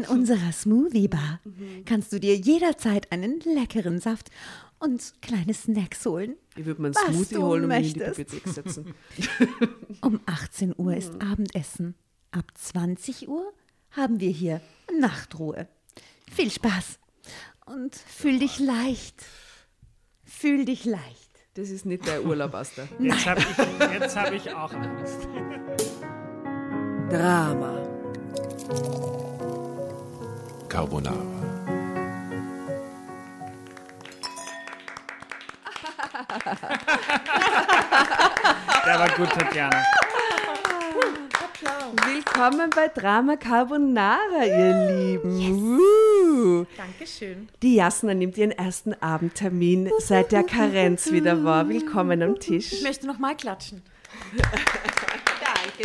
In unserer Smoothie Bar kannst du dir jederzeit einen leckeren Saft und kleine Snacks holen. Ich würde mir einen Smoothie holen und mich in die. Bibliothek setzen. Um 18 Uhr ist Abendessen. Ab 20 Uhr haben wir hier Nachtruhe. Viel Spaß und fühl dich leicht. Fühl dich leicht. Das ist nicht der Urlaub, Asta. Jetzt habe ich, jetzt hab ich auch Angst. Drama. Carbonara. Der war gut, Tatjana. Willkommen bei Drama Carbonara, ihr Lieben. Uh. Dankeschön. Die Jasna nimmt ihren ersten Abendtermin, seit der Karenz wieder war. Willkommen am Tisch. Ich möchte noch mal klatschen.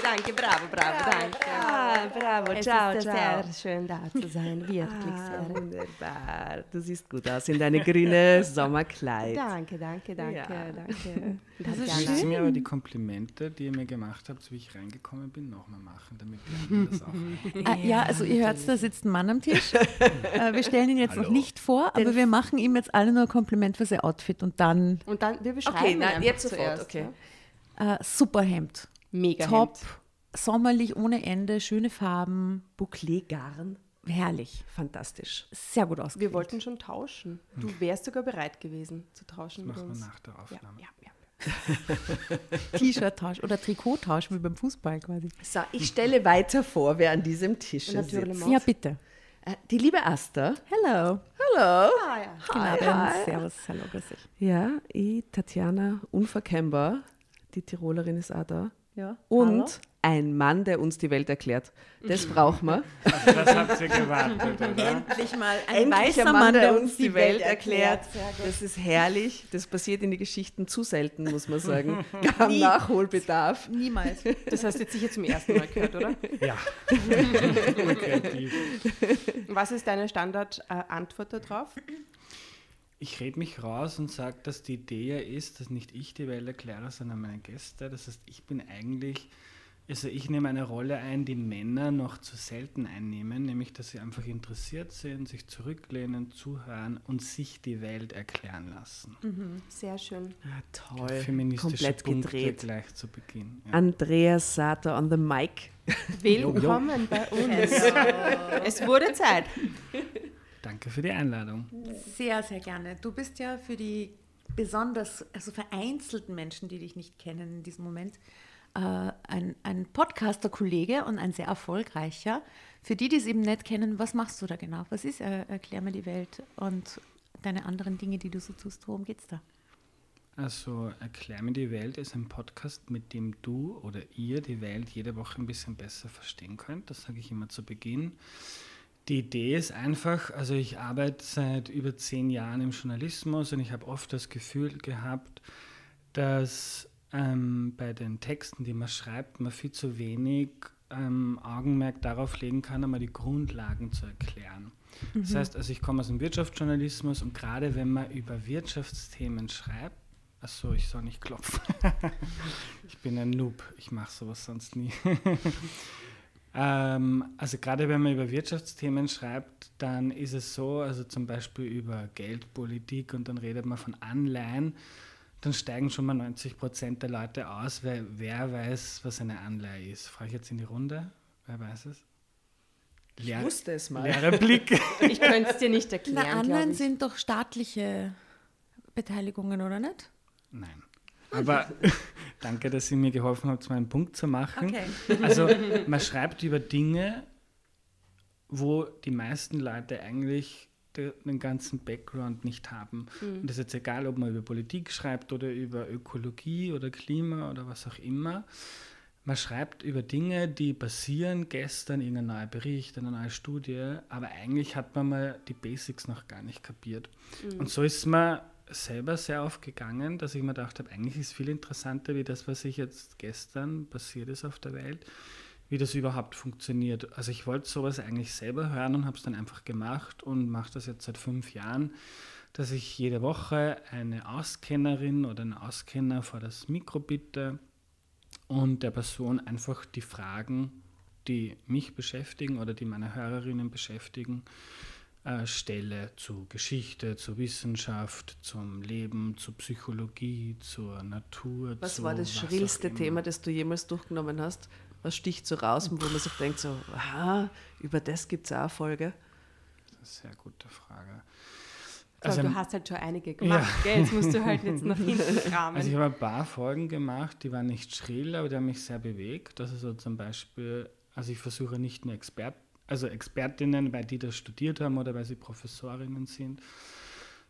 Danke, danke, bravo, bravo, danke. Ah, bravo, Es ciao, ist ciao. sehr schön da zu sein, wirklich Ah, sehr. wunderbar. Du siehst gut aus in deine grüne Sommerkleid. Danke, danke, danke, Ja. danke. Willst du mir aber die Komplimente, die ihr mir gemacht habt, so wie ich reingekommen bin, nochmal machen, damit die anderen das auch Ah, ja, also ihr hört, da sitzt ein Mann am Tisch. Äh, wir stellen ihn jetzt noch nicht vor, aber wir machen ihm jetzt alle nur ein Kompliment für sein Outfit und dann Und dann, wir beschreiben Okay, ihn na, einfach jetzt sofort, zuerst, okay. ja. äh, super Hemd. Mega Top, Hemd. sommerlich ohne Ende, schöne Farben, Bouclé-Garn. herrlich. Fantastisch. Sehr gut ausgewählt. Wir wollten schon tauschen. Du wärst sogar bereit gewesen zu tauschen mit machen wir uns. nach der Ja, Aufnahme. ja, ja. T-Shirt-Tausch oder Trikottausch wie beim Fußball quasi. So, ich stelle weiter vor, wer an diesem Tisch sitzt. Ja, bitte. Äh, Die liebe Asta. Hello. Hallo. Ah, ja. Guten Abend. Servus. Hallo, grüß dich. Ja, ich, Tatjana, unverkennbar. Die Tirolerin ist auch da. Ja. Und ein Mann, der uns die Welt erklärt. Das brauchen wir. Auf das habt ihr gewartet, oder? Endlich mal ein Endlich weißer ein Mann, der uns die Welt erklärt. erklärt. Das ist herrlich. Das passiert in den Geschichten zu selten, muss man sagen. Wir haben Nachholbedarf. Niemals. Das hast du jetzt sicher zum ersten Mal gehört, oder? Ja. Was ist deine Standardantwort darauf? Ich rede mich raus und sage, dass die Idee ja ist, dass nicht ich die Welt erkläre, sondern meine Gäste. Das heißt, ich bin eigentlich, also ich nehme eine Rolle ein, die Männer noch zu selten einnehmen, nämlich dass sie einfach interessiert sind, sich zurücklehnen, zuhören und sich die Welt erklären lassen. Sehr schön. Ja, toll. Feministische Komplett Punkte gedreht. gleich zu Beginn. Ja. Andreas Sater on the mic. Willkommen bei uns. Es wurde Zeit. Danke für die Einladung. Sehr, sehr gerne. Du bist ja für die besonders, also vereinzelten Menschen, die dich nicht kennen in diesem Moment, äh, ein, ein Podcaster-Kollege und ein sehr erfolgreicher. Für die, die es eben nicht kennen, was machst du da genau? Was ist äh, Erklär mir die Welt und deine anderen Dinge, die du so tust? Worum geht's da? Also Erklär mir die Welt ist ein Podcast, mit dem du oder ihr die Welt jede Woche ein bisschen besser verstehen könnt. Das sage ich immer zu Beginn. Die Idee ist einfach, also ich arbeite seit über zehn Jahren im Journalismus und ich habe oft das Gefühl gehabt, dass ähm, bei den Texten, die man schreibt, man viel zu wenig ähm, Augenmerk darauf legen kann, einmal die Grundlagen zu erklären. Das heißt, also ich komme aus dem Wirtschaftsjournalismus und gerade wenn man über Wirtschaftsthemen schreibt, achso, ich soll nicht klopfen. ich bin ein Noob, ich mache sowas sonst nie. ähm, also gerade wenn man über Wirtschaftsthemen schreibt, dann ist es so, also zum Beispiel über Geldpolitik und dann redet man von Anleihen, dann steigen schon mal 90 Prozent der Leute aus, weil wer weiß, was eine Anleihe ist. Frage ich jetzt in die Runde, wer weiß es? Leer, wusste es mal. Leere Blick. Ich könnte es dir nicht Na, erklären, anderen ich. sind doch staatliche Beteiligungen, oder nicht? Nein. Aber danke, dass ihr mir geholfen habt, meinen Punkt zu machen. Okay. Also man schreibt über Dinge, wo die meisten Leute eigentlich de- den ganzen Background nicht haben. Und das ist jetzt egal, ob man über Politik schreibt oder über Ökologie oder Klima oder was auch immer. Man schreibt über Dinge, die passieren, gestern irgendein neuer Bericht, eine neue Studie, aber eigentlich hat man mal die Basics noch gar nicht kapiert. Und so ist mir selber sehr aufgegangen, dass ich mir gedacht habe, eigentlich ist viel interessanter, wie das, was ich jetzt gestern passiert ist auf der Welt, wie das überhaupt funktioniert. Also ich wollte sowas eigentlich selber hören und habe es dann einfach gemacht und mache das jetzt seit fünf Jahren, dass ich jede Woche eine Auskennerin oder einen Auskenner vor das Mikro bitte und der Person einfach die Fragen die mich beschäftigen oder die meine Hörerinnen beschäftigen, äh, stelle zu Geschichte, zur Wissenschaft, zum Leben, zur Psychologie, zur Natur. Was zu war das schrillste. Thema, das du jemals durchgenommen hast? Was sticht so raus, wo man sich denkt, so, aha, über das gibt es auch Folge? Das ist eine sehr gute Frage. Also, Also, du hast halt schon einige gemacht, gell? Jetzt musst du halt jetzt nach hinten kramen. also ich habe ein paar Folgen gemacht, die waren nicht schrill, aber die haben mich sehr bewegt. Das ist so zum Beispiel, also ich versuche nicht nur Expert, also Expertinnen, weil die das studiert haben oder weil sie Professorinnen sind,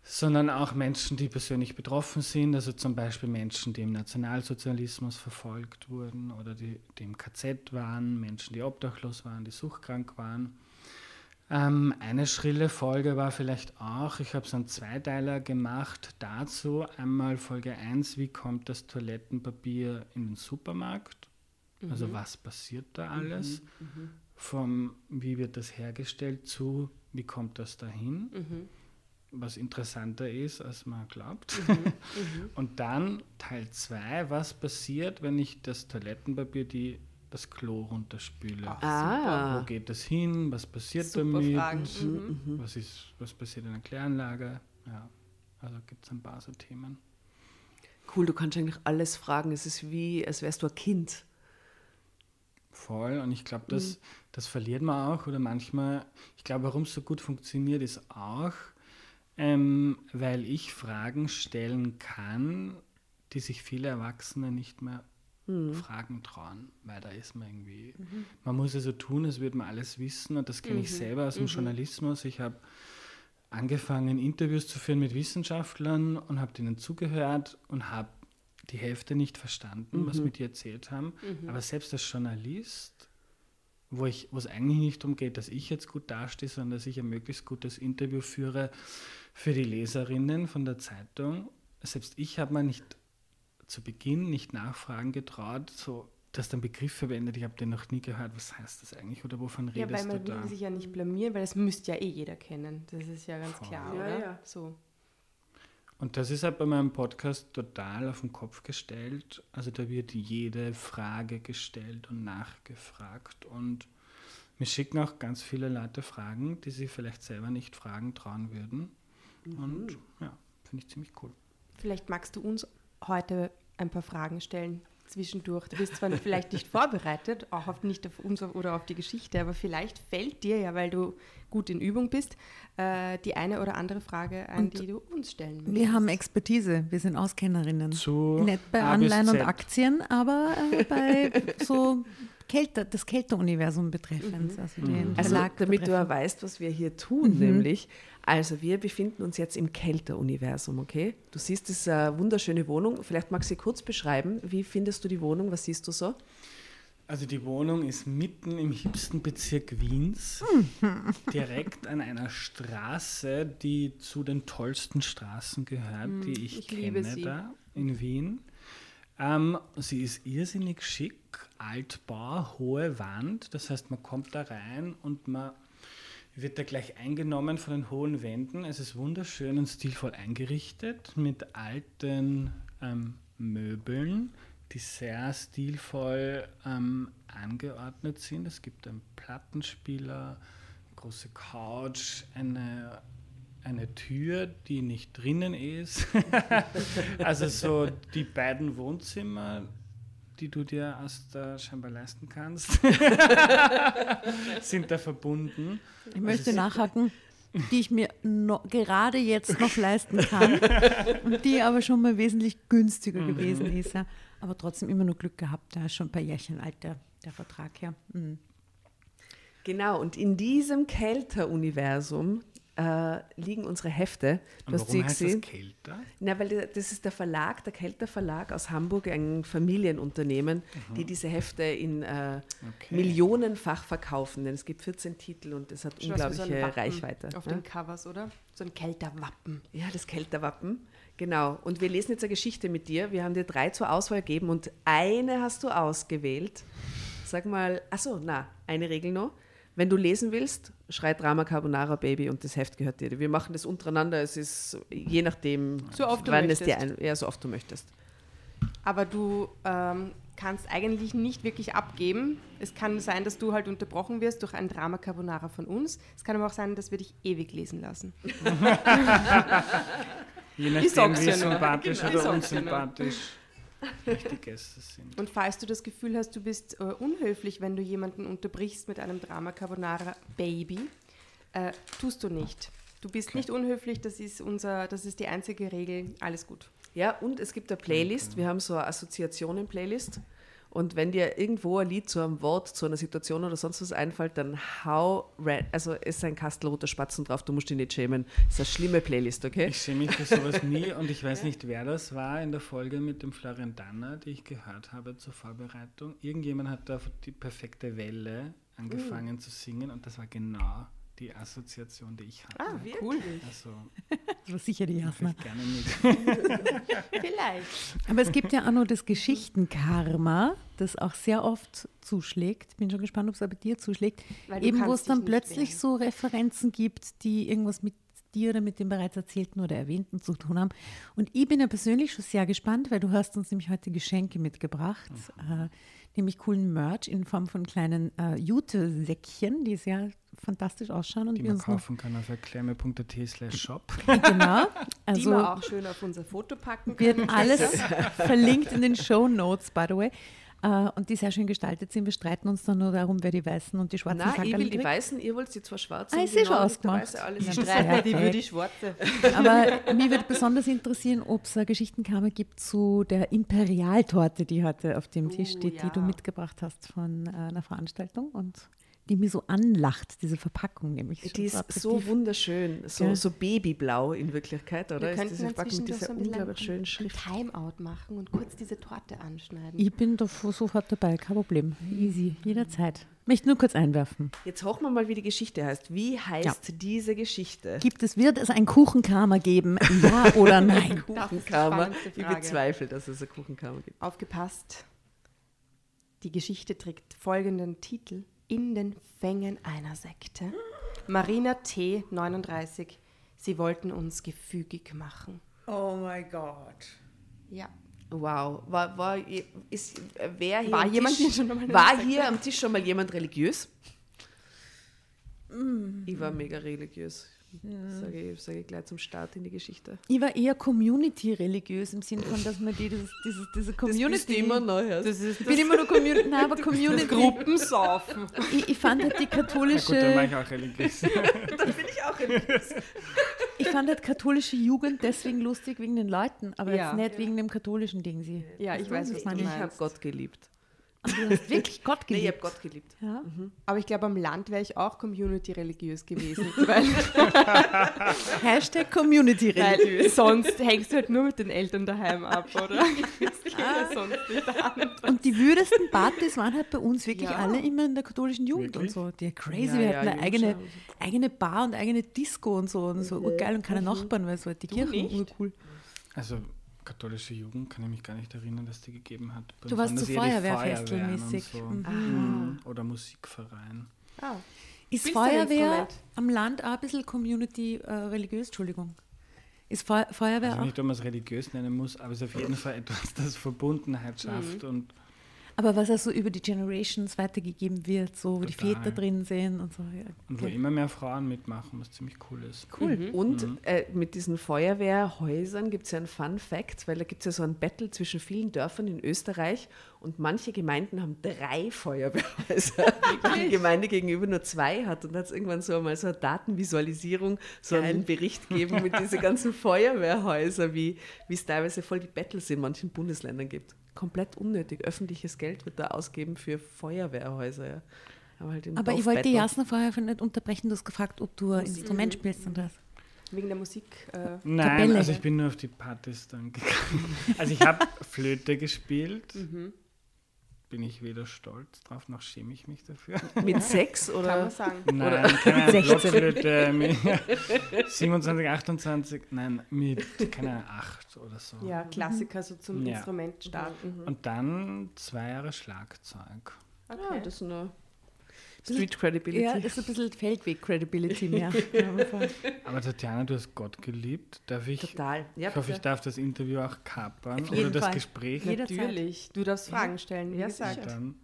sondern auch Menschen, die persönlich betroffen sind, also zum Beispiel Menschen, die im Nationalsozialismus verfolgt wurden oder die, die im KZ waren, Menschen, die obdachlos waren, die suchtkrank waren. Ähm, eine schrille Folge war vielleicht auch, ich habe so einen Zweiteiler gemacht dazu. Einmal Folge 1, wie kommt das Toilettenpapier in den Supermarkt? Also was passiert da alles? Vom, wie wird das hergestellt zu, wie kommt das dahin? Was interessanter ist, als man glaubt. Und dann Teil 2, was passiert, wenn ich das Toilettenpapier, die, das Klo runterspüle? Ah, Wo geht das hin? Was passiert Super damit? Fragen. Mhm. Was, ist, was passiert in der Kläranlage? Ja, also gibt es ein paar so Themen. cool, du kannst eigentlich alles fragen. Es ist wie, als wärst du ein Kind. Voll. Und ich glaube, das, das verliert man auch. Oder manchmal, ich glaube, warum es so gut funktioniert, ist auch, ähm, weil ich Fragen stellen kann, die sich viele Erwachsene nicht mehr Fragen trauen, weil da ist man irgendwie, man muss ja so tun, als würde man alles wissen und das kenne ich selber aus dem Journalismus. Ich habe angefangen, Interviews zu führen mit Wissenschaftlern und habe denen zugehört und habe die Hälfte nicht verstanden, was mit die erzählt haben. Aber selbst als Journalist, wo ich, wo es eigentlich nicht darum geht, dass ich jetzt gut dastehe, sondern dass ich ein möglichst gutes Interview führe für die Leserinnen von der Zeitung, selbst ich habe mir nicht zu Beginn nicht nachfragen getraut, so dass dann Begriff verwendet, ich habe den noch nie gehört, was heißt das eigentlich oder wovon Ja, redest weil man du da? will sich ja nicht blamieren, weil das müsste ja eh jeder kennen. Das ist ja ganz Voll. klar, Ja, oder? ja. So. Und das ist halt bei meinem Podcast total auf den Kopf gestellt. Also da wird jede Frage gestellt und nachgefragt. Und mir schicken auch ganz viele Leute Fragen, die sie vielleicht selber nicht fragen trauen würden. Und ja, finde ich ziemlich cool. Vielleicht magst du uns heute ein paar Fragen stellen zwischendurch. Du bist zwar vielleicht nicht vorbereitet, auch auf, nicht auf uns oder auf die Geschichte, aber vielleicht fällt dir ja, weil du gut in Übung bist, äh, die eine oder andere Frage ein, Und die du uns stellen möchtest. Wir haben Expertise, wir sind Auskennerinnen. Zu Nicht bei Anleihen und. Aktien, aber äh, bei so Kälte, das Kälteuniversum betreffend. Also, den Also Verlag damit du betreffend. auch weißt, was wir hier tun, nämlich, also wir befinden uns jetzt im Kälteruniversum, okay? Du siehst, eine wunderschöne Wohnung. Vielleicht magst du sie kurz beschreiben. Wie findest du die Wohnung? Was siehst du so? Also die Wohnung ist mitten im hipsten Bezirk Wiens, direkt an einer Straße, die zu den tollsten Straßen gehört, die ich, ich liebe kenne sie. da in Wien. Ähm, sie ist irrsinnig schick, Altbau, hohe Wand, das heißt man kommt da rein und man wird da gleich eingenommen von den hohen Wänden. Es ist wunderschön und stilvoll eingerichtet mit alten ähm, Möbeln, die sehr stilvoll ähm, angeordnet sind. Es gibt einen Plattenspieler, eine große Couch, eine, eine Tür, die nicht drinnen ist. also so die beiden Wohnzimmer, die du dir aus der scheinbar leisten kannst, sind da verbunden. Ich möchte Also, nachhaken, die ich mir no, gerade jetzt noch leisten kann und die aber schon mal wesentlich günstiger Mhm. gewesen ist. Ja. Aber trotzdem immer nur Glück gehabt, da ist schon ein paar Jährchen alt der, der Vertrag. Ja. Mhm. Genau, und in diesem Kälteruniversum äh, liegen unsere Hefte. Du Und hast sie warum heißt das gesehen. kälter? Na, weil das ist der Verlag, der Kelter Verlag aus Hamburg, ein Familienunternehmen, Mhm. die diese Hefte in äh, Okay. millionenfach verkaufen. Denn es gibt 14 Titel und es hat Schon unglaubliche so ein Wappen Reichweite. Auf ja? den Covers, oder? So ein Kälterwappen. Ja, das Kelterwappen. Genau. Und wir lesen jetzt eine Geschichte mit dir. Wir haben dir drei zur Auswahl gegeben und eine hast du ausgewählt. Sag mal, achso, na, eine Regel noch. Wenn du lesen willst, schrei Drama Carbonara Baby und das Heft gehört dir. Wir machen das untereinander. Es ist je nachdem, So oft du wann es dir möchtest. ein, ja, so oft du möchtest. Aber du ähm, kannst eigentlich nicht wirklich abgeben. Es kann sein, dass du halt unterbrochen wirst durch ein Drama Carbonara von uns. Es kann aber auch sein, dass wir dich ewig lesen lassen. Je nachdem, wie sympathisch Genau. Oder unsympathisch Gäste sind. Und falls du das Gefühl hast, du bist äh, unhöflich, wenn du jemanden unterbrichst mit einem Drama Carbonara Baby, äh, tust du nicht. Du bist nicht unhöflich, das ist, unser, das ist die einzige Regel. Alles gut. Ja, und es gibt eine Playlist. Wir haben so eine Assoziationen-Playlist. Und wenn dir irgendwo ein Lied zu einem Wort, zu einer Situation oder sonst was einfällt, dann hau, ra- also ist ein Kastel roter Spatzen drauf, du musst dich nicht schämen. Das ist eine schlimme Playlist, okay? Ich schäme mich für sowas nie und ich weiß nicht, wer das war in der Folge mit dem Florian Danner, die ich gehört habe zur Vorbereitung. Irgendjemand hat da die perfekte Welle angefangen zu singen und das war genau die Assoziation, die ich hatte. Ah, cool. Also Das war sicher die ich gerne mit. Vielleicht. Aber es gibt ja auch noch das Geschichtenkarma, das auch sehr oft zuschlägt. Bin schon gespannt, ob es auch bei dir zuschlägt. Eben, wo es dann plötzlich wehren. so Referenzen gibt, die irgendwas mit dir oder mit dem bereits Erzählten oder Erwähnten zu tun haben. Und ich bin ja persönlich schon sehr gespannt, weil du hast uns nämlich heute Geschenke mitgebracht, äh, nämlich coolen Merch in Form von kleinen äh, Jute-Säckchen, die sehr fantastisch ausschauen und Die wir man kaufen kann auf erklärme.at slash shop. genau. die Also wir auch schön auf unser Foto packen wird können. alles verlinkt in den Show Notes, by the way. Äh, und die sehr schön gestaltet sind. Wir streiten uns dann nur darum, wer die weißen und die schwarzen Nein, ich will die kriegt. Weißen, ihr wollt die zwei schwarzen. Ah, ist die eh schon neuen, ausgemacht. Ja, ist ja die würde ich schwarze. Aber mich würde besonders interessieren, ob es eine Geschichtenkammer gibt zu der Imperialtorte, die heute auf dem Tisch Oh, steht, die du ja. mitgebracht hast von äh, einer Veranstaltung und die mir so anlacht, diese Verpackung nämlich. Die ist so wunderschön, so, Gell? so babyblau in Wirklichkeit, oder? Wir Ist könnten diese Verpackung mit dieser so ein unglaublich schönen ein Schrift. Timeout machen und kurz diese Torte anschneiden. Ich bin da sofort dabei, kein Problem. Easy, jederzeit. Möchte nur kurz einwerfen. Jetzt hochen wir mal, wie die Geschichte heißt. Wie heißt diese Geschichte? Gibt es, wird es ein Kuchenkarma geben? Ja oder nein? Spannendste Ich bezweifle, dass es eine Kuchenkammer gibt. Aufgepasst. Die Geschichte trägt folgenden Titel. In den Fängen einer Sekte. Marina T., 39. Sie wollten uns gefügig machen. Oh mein Gott. Ja. Wow. War, war, ist, wer hier War am jemand Tisch, hier War hier am Tisch schon mal jemand religiös? Mm. Ich war mega religiös. Sage ich, sage ich gleich zum Start in die Geschichte. Ich war eher Community-religiös im Sinne von, dass man die, dieses, dieses, diese Community. neu. Das ist ich bin immer nur Community. Nein, aber Community. Gruppensaufen. Ich, ich fand halt die Ja, gut, dann katholische, mache ich auch religiös. Dann bin ich auch religiös. ich fand halt katholische Jugend deswegen lustig wegen den Leuten, aber Ja. jetzt nicht wegen dem katholischen Ding sie. Ja, ich weiß, was meine Ich habe Gott geliebt. Aber du hast wirklich Gott Nee, ich geliebt. habe Gott geliebt. ja? Aber ich glaube, am Land wäre ich auch community-religiös gewesen. weil, Hashtag Community-religiös. sonst hängst du halt nur mit den Eltern daheim ab, oder? Ja sonst nicht an. Und die würdesten Partys waren halt bei uns wirklich Ja. alle immer in der katholischen Jugend Wirklich? und so. Die crazy, Ja, wir ja, hatten eine eigene, eigene Bar und eigene Disco und so und so urgeil und keine Nachbarn, weil so halt die Kirche nicht? urcool. Also katholische Jugend kann ich mich gar nicht erinnern, dass die gegeben hat. Bei Du warst waren so das eher die Feuerwehrfestel Feuerwehren und mäßig. So. Mhm. Oder Musikverein. Ah. Ist ein Feuerwehr am Land auch ein bisschen Community-religiös? Entschuldigung. Ist Feu Feuerwehr Also auch? nicht, ob man es religiös nennen muss, aber es ist auf jeden Fall etwas, das Verbundenheit schafft und Aber was auch so über die Generations weitergegeben wird, so wo die Total. Väter drin sind und so. Ja, Und wo okay. immer mehr Frauen mitmachen, was ziemlich cool ist. Cool. Und äh, mit diesen Feuerwehrhäusern gibt es ja einen Fun Fact, weil da gibt es ja so ein Battle zwischen vielen Dörfern in Österreich und manche Gemeinden haben drei Feuerwehrhäuser, weil die Gemeinde gegenüber nur zwei hat. Und da hat es irgendwann so einmal so eine Datenvisualisierung, so einen Bericht gegeben mit diesen ganzen Feuerwehrhäusern, wie wie es teilweise voll die Battles in manchen Bundesländern gibt. Komplett unnötig. Öffentliches Geld wird da ausgeben für Feuerwehrhäuser. Ja. Aber, halt im Aber ich wollte die Jasna vorher nicht unterbrechen, du hast gefragt, ob du ein Instrument spielst und das. Wegen der Musik. Äh, Nein, Kapelle. also ich bin nur auf die Partys dann gegangen. Also ich habe Flöte gespielt. Bin ich weder stolz drauf, noch schäme ich mich dafür. Mit kann oder? man sagen. Nein, keine Ahnung, 16. Blockflöte mit 27, 28, nein, mit, keine Ahnung, 8 oder so. Ja, Klassiker so zum Ja. Instrument starten. Und dann zwei Jahre Schlagzeug. Ah, Okay. das ist nur Street Credibility. Ja, das ist ein bisschen Feldweg-Credibility mehr. Aber Tatjana, du hast Gott geliebt. Darf ich, Total. Ja, ich hoffe, ich darf das Interview auch kapern Auf oder das Fall. Gespräch. Jederzeit. Natürlich. Du darfst Fragen stellen, wie Ja. Dann,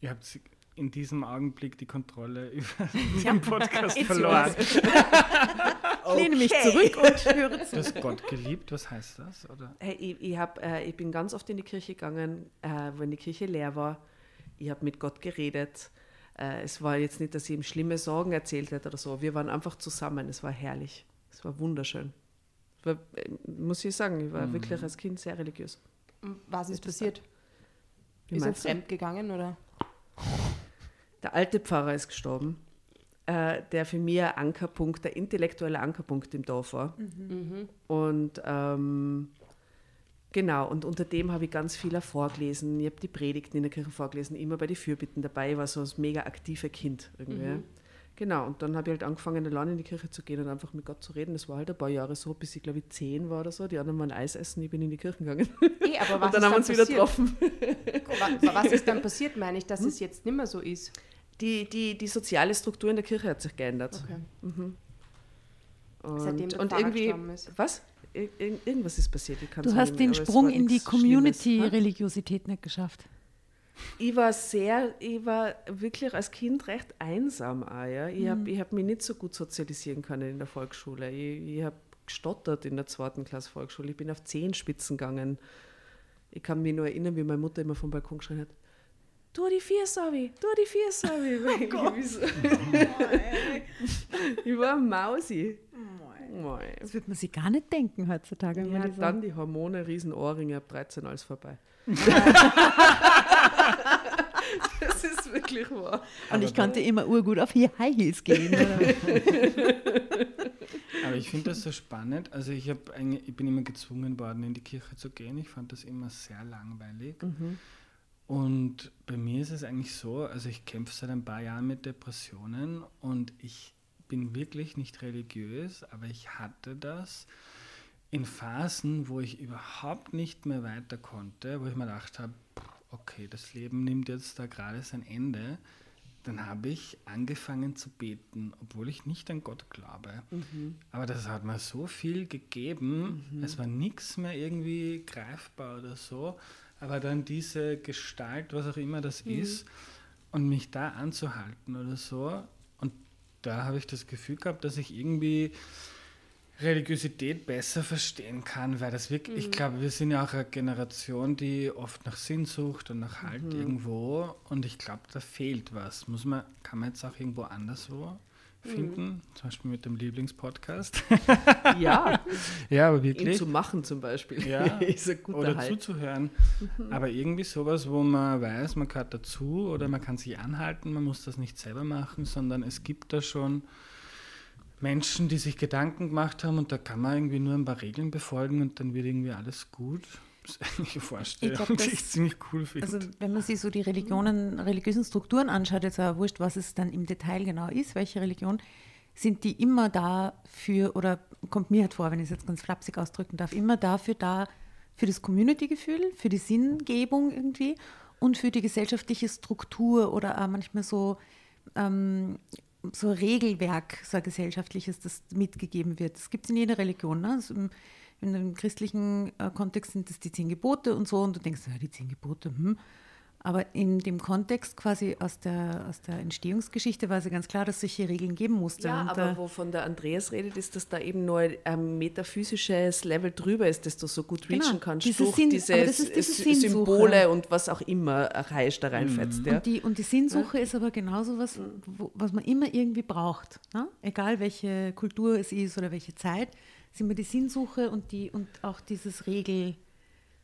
ihr habt in diesem Augenblick die Kontrolle über den Podcast verloren. Ich lehne mich zurück und höre Du zu. hast Gott geliebt, was heißt das? Oder? Hey, ich, ich, hab, äh, ich bin ganz oft in die Kirche gegangen, äh, wenn die Kirche leer war. Ich habe mit Gott geredet. Äh, es war jetzt nicht, dass ich ihm schlimme Sorgen erzählt hätte oder so. Wir waren einfach zusammen. Es war herrlich. Es war wunderschön. Es war, äh, muss ich sagen, ich war wirklich als Kind sehr religiös. Was ist passiert? Wie Ist er fremd gegangen oder? Der alte Pfarrer ist gestorben, äh, der für mich ein Ankerpunkt, der intellektuelle Ankerpunkt im Dorf war. Und ähm, genau, und unter dem habe ich ganz viel vorgelesen. Ich habe die Predigten in der Kirche vorgelesen, immer bei den Fürbitten dabei, ich war so das mega aktive Kind irgendwie. Genau, und dann habe ich halt angefangen, allein in die Kirche zu gehen und einfach mit Gott zu reden. Das war halt ein paar Jahre so, bis ich glaube ich zehn war oder so. Die anderen waren Eis essen, ich bin in die Kirche gegangen. Eh, aber was und dann ist haben wir uns wieder passiert? getroffen. Wa- Was ist dann passiert, meine ich, dass es jetzt nicht mehr so ist? Die, die, die soziale Struktur in der Kirche hat sich geändert. Okay. Und, Seitdem der und Pfarrer irgendwie, ist. was? Ir ir irgendwas ist passiert. Du hast mehr, den es Sprung in die Schlimmes. Community-Religiosität nicht geschafft. Ich war sehr, ich war wirklich als Kind recht einsam auch, ja. Ich Mhm. habe ich hab mich nicht so gut sozialisieren können in der Volksschule. Ich, ich habe gestottert in der zweiten Klasse Volksschule. Ich bin auf Zehenspitzen gegangen. Ich kann mich nur erinnern, wie meine Mutter immer vom Balkon geschrien hat, Tu die vier Savi, tu die vier Savi. ich, ich war Mausi. Mei. Das wird man sich gar nicht denken heutzutage. Ja, die dann die Hormone, Riesenohrringe, ab 13 alles vorbei. das ist wirklich wahr. Und ich konnte immer urgut auf High Heels gehen. Aber ich finde das so spannend. Also ich, eigentlich- ich bin immer gezwungen worden, in die Kirche zu gehen. Ich fand das immer sehr langweilig. Und bei mir ist es eigentlich so, also ich kämpfe seit ein paar Jahren mit Depressionen und ich bin wirklich nicht religiös, aber ich hatte das in Phasen, wo ich überhaupt nicht mehr weiter konnte, wo ich mir gedacht habe, okay, das Leben nimmt jetzt da gerade sein Ende. Dann habe ich angefangen zu beten, obwohl ich nicht an Gott glaube. Aber das hat mir so viel gegeben. Es war nichts mehr irgendwie greifbar oder so. Aber dann diese Gestalt, was auch immer das ist, und mich da anzuhalten oder so. Da habe ich das Gefühl gehabt, dass ich irgendwie Religiosität besser verstehen kann, weil das wirklich, ich glaube, wir sind ja auch eine Generation, die oft nach Sinn sucht und nach Halt irgendwo. Und ich glaube, da fehlt was. Muss man, kann man jetzt auch irgendwo anderswo finden, zum Beispiel mit dem Lieblingspodcast. Ja, ja, aber ihn wirklich. zu machen zum Beispiel. Ja, ist ein guter oder Halt. zuzuhören. Aber irgendwie sowas, wo man weiß, man gehört dazu oder man kann sich anhalten, man muss das nicht selber machen, sondern es gibt da schon Menschen, die sich Gedanken gemacht haben und da kann man irgendwie nur ein paar Regeln befolgen und dann wird irgendwie alles gut. Das ist eigentlich eine Vorstellung, glaub, die ich ziemlich cool finde. Also wenn man sich so die Religionen, religiösen Strukturen anschaut, jetzt auch wurscht, was es dann im Detail genau ist, welche Religion, sind die immer dafür, oder kommt mir halt vor, wenn ich es jetzt ganz flapsig ausdrücken darf, immer dafür da, für das Community-Gefühl, für die Sinngebung irgendwie und für die gesellschaftliche Struktur oder auch manchmal so, ähm, so Regelwerk, so ein gesellschaftliches, das mitgegeben wird. Das gibt es in jeder Religion. Ne? Also in einem christlichen äh, Kontext sind das die zehn Gebote und so und du denkst, ja, die zehn Gebote, hm. Aber in dem Kontext quasi aus der, aus der Entstehungsgeschichte war es ja ganz klar, dass es solche Regeln geben musste. Ja, und, aber äh, wovon der Andreas redet, ist, dass da eben nur ein metaphysisches Level drüber ist, das du so gut Genau, reachen kannst diese durch Sinn- diese, diese. Symbole und was auch immer erreicht da reinfetzt. Ja. Und, die, und die Sinnsuche ist aber genauso was, wo, was man immer irgendwie braucht. Ne? Egal welche Kultur es ist oder welche Zeit, ist immer die Sinnsuche und, die, und auch dieses Regel,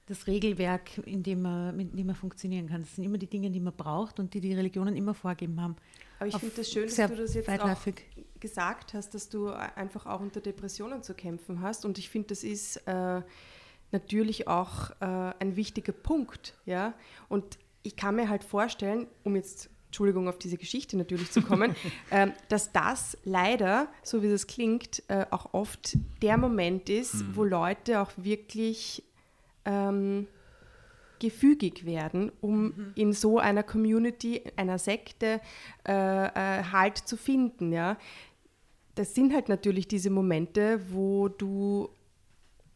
das Regelwerk, in dem, man, mit dem man funktionieren kann. Das sind immer die Dinge, die man braucht und die die Religionen immer vorgeben haben. Aber ich finde das schön, dass du das jetzt weitläufig. auch gesagt hast, dass du einfach auch unter Depressionen zu kämpfen hast. Und ich finde, das ist äh, natürlich auch äh, ein wichtiger Punkt. Ja? Und ich kann mir halt vorstellen, um jetzt, Entschuldigung, auf diese Geschichte natürlich zu kommen, ähm, dass das leider, so wie das klingt, äh, auch oft der Moment ist, wo Leute auch wirklich ähm, gefügig werden, um mhm. in so einer Community, einer Sekte äh, äh, Halt zu finden. Ja? Das sind halt natürlich diese Momente, wo du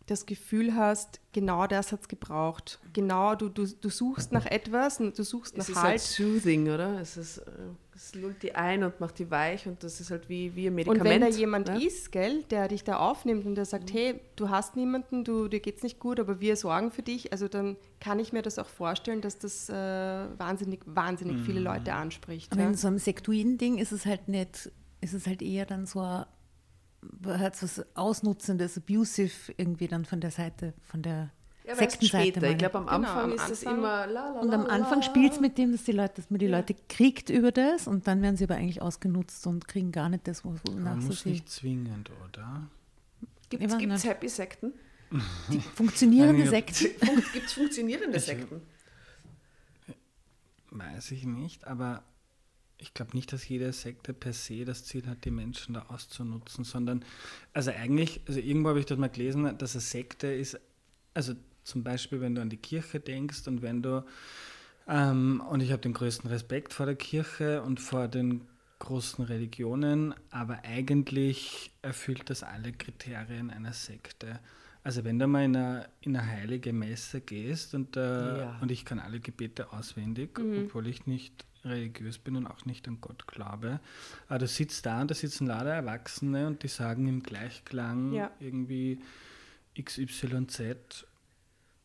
das Gefühl hast, genau das hat es gebraucht. Genau, du, du, du suchst nach etwas, du suchst nach es Halt. Es ist halt soothing, oder? Es, ist, äh, es lullt die ein und macht die weich und das ist halt wie, wie ein Medikament. Und wenn da jemand ne? ist, gell, der dich da aufnimmt und der sagt, mhm. hey, du hast niemanden, du, dir geht es nicht gut, aber wir sorgen für dich, also dann kann ich mir das auch vorstellen, dass das äh, wahnsinnig, wahnsinnig mhm. viele Leute anspricht. Aber ja? in so einem sektuiden Ding ist es halt nicht, ist es halt eher dann so ein hat was Ausnutzendes, abusive irgendwie dann von der Seite, von der ja, Sektenseite. Ich glaube, am genau, Anfang genau, ist es immer la, la, Und am Anfang spielt es mit dem, dass, die Leute, dass man die ja. Leute kriegt über das und dann werden sie aber eigentlich ausgenutzt und kriegen gar nicht das, wonach man muss sie nicht zwingend, oder? Gibt es Happy Sekten? Die funktionierende Sekten? Gibt es funktionierende Sekten? Weiß ich nicht, aber ich glaube nicht, dass jede Sekte per se das Ziel hat, die Menschen da auszunutzen, sondern, also eigentlich, also irgendwo habe ich das mal gelesen, dass eine Sekte ist, also zum Beispiel, wenn du an die Kirche denkst und wenn du, ähm, und ich habe den größten Respekt vor der Kirche und vor den großen Religionen, aber eigentlich erfüllt das alle Kriterien einer Sekte. Also wenn du mal in eine, in eine heilige Messe gehst und, äh, ja. und ich kann alle Gebete auswendig, mhm. obwohl ich nicht religiös bin und auch nicht an Gott glaube. Aber du sitzt da und da sitzen lauter Erwachsene und die sagen im Gleichklang ja. irgendwie XYZ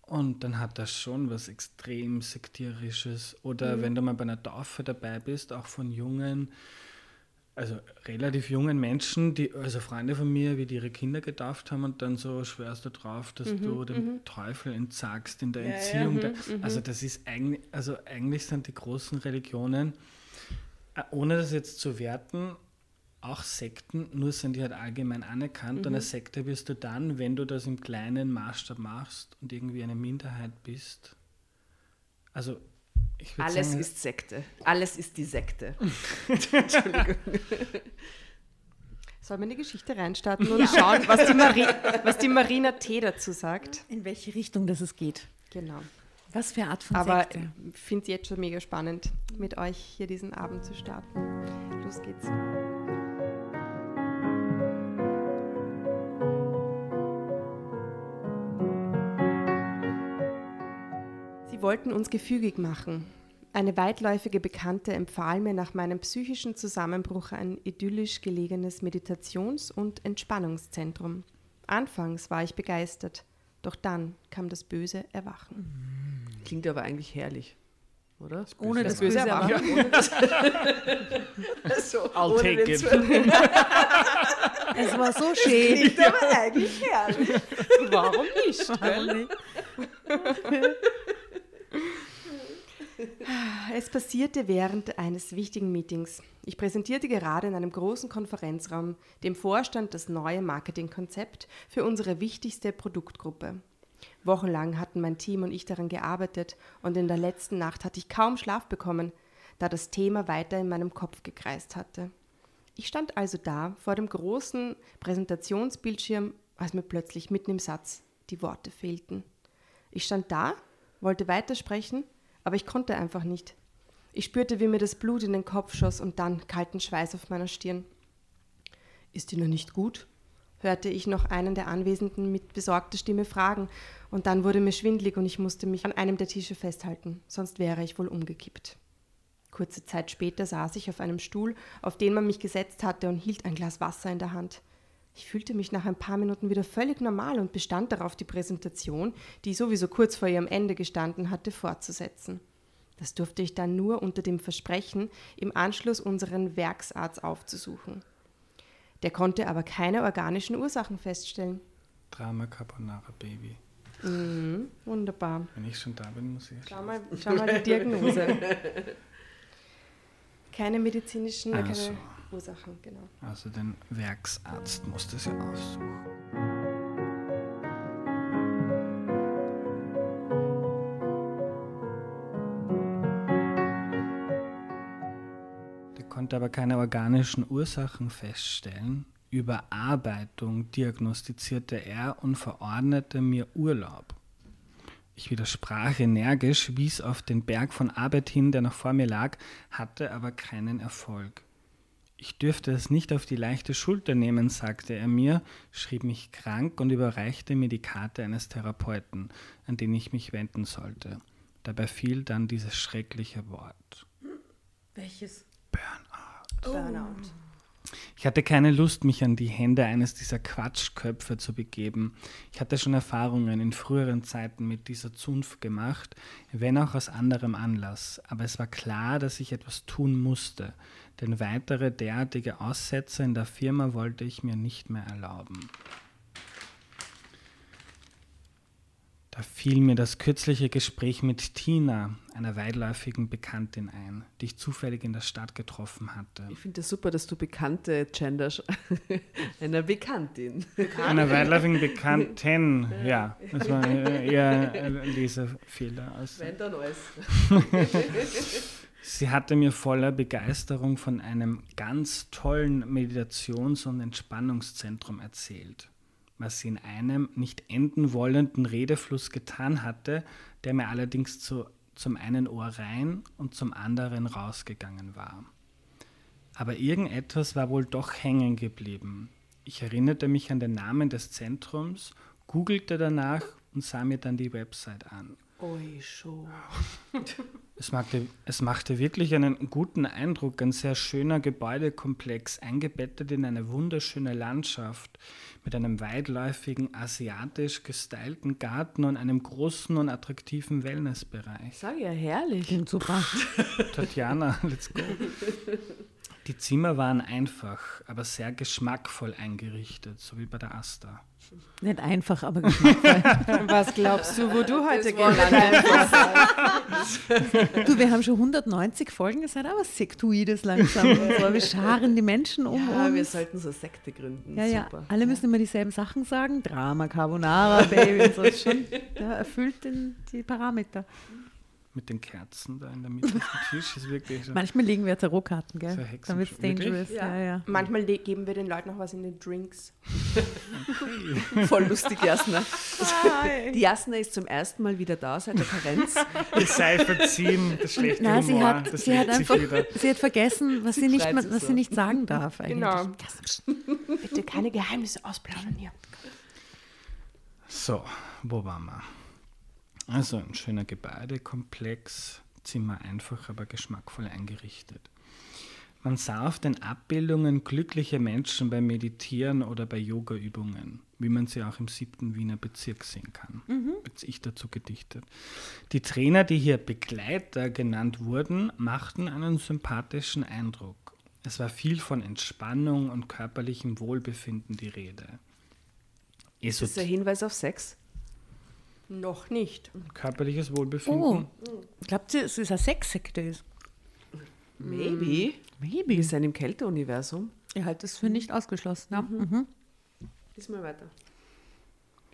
und dann hat das schon was extrem sektierisches. Oder mhm. wenn du mal bei einer Taufe dabei bist, auch von jungen, also relativ jungen Menschen, die, also Freunde von mir, wie die ihre Kinder getauft haben und dann so schwörst du drauf, dass mhm, du dem mhm. Teufel entsagst in der ja, Entziehung. Ja, mhm, also das ist eigentlich, also eigentlich sind die großen Religionen, äh, ohne das jetzt zu werten, auch Sekten, nur sind die halt allgemein anerkannt. Mhm. Und eine Sekte bist du dann, wenn du das im kleinen Maßstab machst und irgendwie eine Minderheit bist. Also alles sagen, ist Sekte. Alles ist die Sekte. Entschuldigung. Sollen wir in die Geschichte reinstarten und ja. schauen, was die, Mari was die Marina T. dazu sagt? In welche Richtung das es geht. Genau. Was für Art von Aber Sekte? ich finde es jetzt schon mega spannend, mit euch hier diesen Abend zu starten. Los geht's. Sie wollten uns gefügig machen. Eine weitläufige Bekannte empfahl mir nach meinem psychischen Zusammenbruch ein idyllisch gelegenes Meditations- und Entspannungszentrum. Anfangs war ich begeistert, doch dann kam das böse Erwachen. Klingt aber eigentlich herrlich, oder? Das ohne das, böse, Erwachen. Ja. Ohne das so, I'll take it. es war so schön. Klingt aber eigentlich herrlich. Warum nicht? Warum nicht? Es passierte während eines wichtigen Meetings. Ich präsentierte gerade in einem großen Konferenzraum dem Vorstand das neue Marketingkonzept für unsere wichtigste Produktgruppe. Wochenlang hatten mein Team und ich daran gearbeitet und in der letzten Nacht hatte ich kaum Schlaf bekommen, da das Thema weiter in meinem Kopf gekreist hatte. Ich stand also da vor dem großen Präsentationsbildschirm, als mir plötzlich mitten im Satz die Worte fehlten. Ich stand da, wollte weitersprechen aber ich konnte einfach nicht. Ich spürte, wie mir das Blut in den Kopf schoss und dann kalten Schweiß auf meiner Stirn. Ist Ihnen nicht gut? hörte ich noch einen der Anwesenden mit besorgter Stimme fragen, und dann wurde mir schwindlig und ich musste mich an einem der Tische festhalten, sonst wäre ich wohl umgekippt. Kurze Zeit später saß ich auf einem Stuhl, auf den man mich gesetzt hatte, und hielt ein Glas Wasser in der Hand. Ich fühlte mich nach ein paar Minuten wieder völlig normal und bestand darauf, die Präsentation, die sowieso kurz vor ihrem Ende gestanden hatte, fortzusetzen. Das durfte ich dann nur unter dem Versprechen, im Anschluss unseren Werksarzt aufzusuchen. Der konnte aber keine organischen Ursachen feststellen. Drama Carbonara Baby. Mhm, wunderbar. Wenn ich schon da bin, muss ich. Schau mal, schau mal die Diagnose. keine medizinischen, also. keine Ursachen, genau. Also den Werksarzt musste sie aussuchen. Der konnte aber keine organischen Ursachen feststellen. Überarbeitung diagnostizierte er und verordnete mir Urlaub. Ich widersprach energisch, wies auf den Berg von Arbeit hin, der noch vor mir lag, hatte aber keinen Erfolg. Ich dürfte es nicht auf die leichte Schulter nehmen, sagte er mir, schrieb mich krank und überreichte mir die Karte eines Therapeuten, an den ich mich wenden sollte. Dabei fiel dann dieses schreckliche Wort. Welches? Burnout. Burnout. Ich hatte keine Lust, mich an die Hände eines dieser Quatschköpfe zu begeben. Ich hatte schon Erfahrungen in früheren Zeiten mit dieser Zunft gemacht, wenn auch aus anderem Anlass. Aber es war klar, dass ich etwas tun musste, denn weitere derartige Aussätze in der Firma wollte ich mir nicht mehr erlauben. Da fiel mir das kürzliche Gespräch mit Tina, einer weitläufigen Bekanntin, ein, die ich zufällig in der Stadt getroffen hatte. Ich finde es super, dass du Bekannte genders. Einer Bekanntin. Einer weitläufigen Bekannten, ja. Das war eher ein Lesefehler. Wenn dann alles. Sie hatte mir voller Begeisterung von einem ganz tollen Meditations- und Entspannungszentrum erzählt, was sie in einem nicht enden wollenden Redefluss getan hatte, der mir allerdings zu, zum einen Ohr rein und zum anderen rausgegangen war. Aber irgendetwas war wohl doch hängen geblieben. Ich erinnerte mich an den Namen des Zentrums, googelte danach und sah mir dann die Website an. Oi, schon. Es machte, es machte wirklich einen guten Eindruck, ein sehr schöner Gebäudekomplex, eingebettet in eine wunderschöne Landschaft, mit einem weitläufigen, asiatisch gestylten Garten und einem großen und attraktiven Wellnessbereich. Sag ja, herrlich. Klingt super. Tatjana, let's go. Die Zimmer waren einfach, aber sehr geschmackvoll eingerichtet, so wie bei der Asta. Nicht einfach, aber geschmackvoll. Was glaubst du, wo du heute gelandet bist? du, wir haben schon 190 Folgen, das ist aber sektuides langsam. So. Wir scharen die Menschen um Ja, wir uns. sollten so Sekte gründen. Ja, ja, super. alle müssen immer dieselben Sachen sagen. Drama, Carbonara, Baby so. Ist schon, ja, erfüllt den, die Parameter. Mit den Kerzen da in der Mitte auf dem Tisch ist wirklich so. Manchmal legen wir Tarotkarten, gell? So wird es dangerous. Ja. Ja, ja. Manchmal geben wir den Leuten noch was in den Drinks. Voll lustig, Jasna. Die Jasna ist zum ersten Mal wieder da seit der Karenz. Es sei verziehen, das schlechte Nein, sie Humor, hat, das sie hat einfach sie hat vergessen, was sie, nicht, sie was so. sie nicht sagen darf. Eigentlich. Genau. Bitte keine Geheimnisse ausplaudern hier. So, wo waren wir? Also ein schöner Gebäudekomplex, Zimmer einfach, aber geschmackvoll eingerichtet. Man sah auf den Abbildungen glückliche Menschen beim Meditieren oder bei Yogaübungen, wie man sie auch im siebten Wiener Bezirk sehen kann. Jetzt ich dazu gedichtet. Die Trainer, die hier Begleiter genannt wurden, machten einen sympathischen Eindruck. Es war viel von Entspannung und körperlichem Wohlbefinden die Rede. Ist das ein Hinweis auf Sex? Noch nicht. Körperliches Wohlbefinden. Oh, glaubt ihr, es ist eine Sexsekte? ist? Maybe. Maybe. Wir sind im Kälteuniversum. Ich halte das für nicht ausgeschlossen. Ja. Mhm. Lies mal weiter.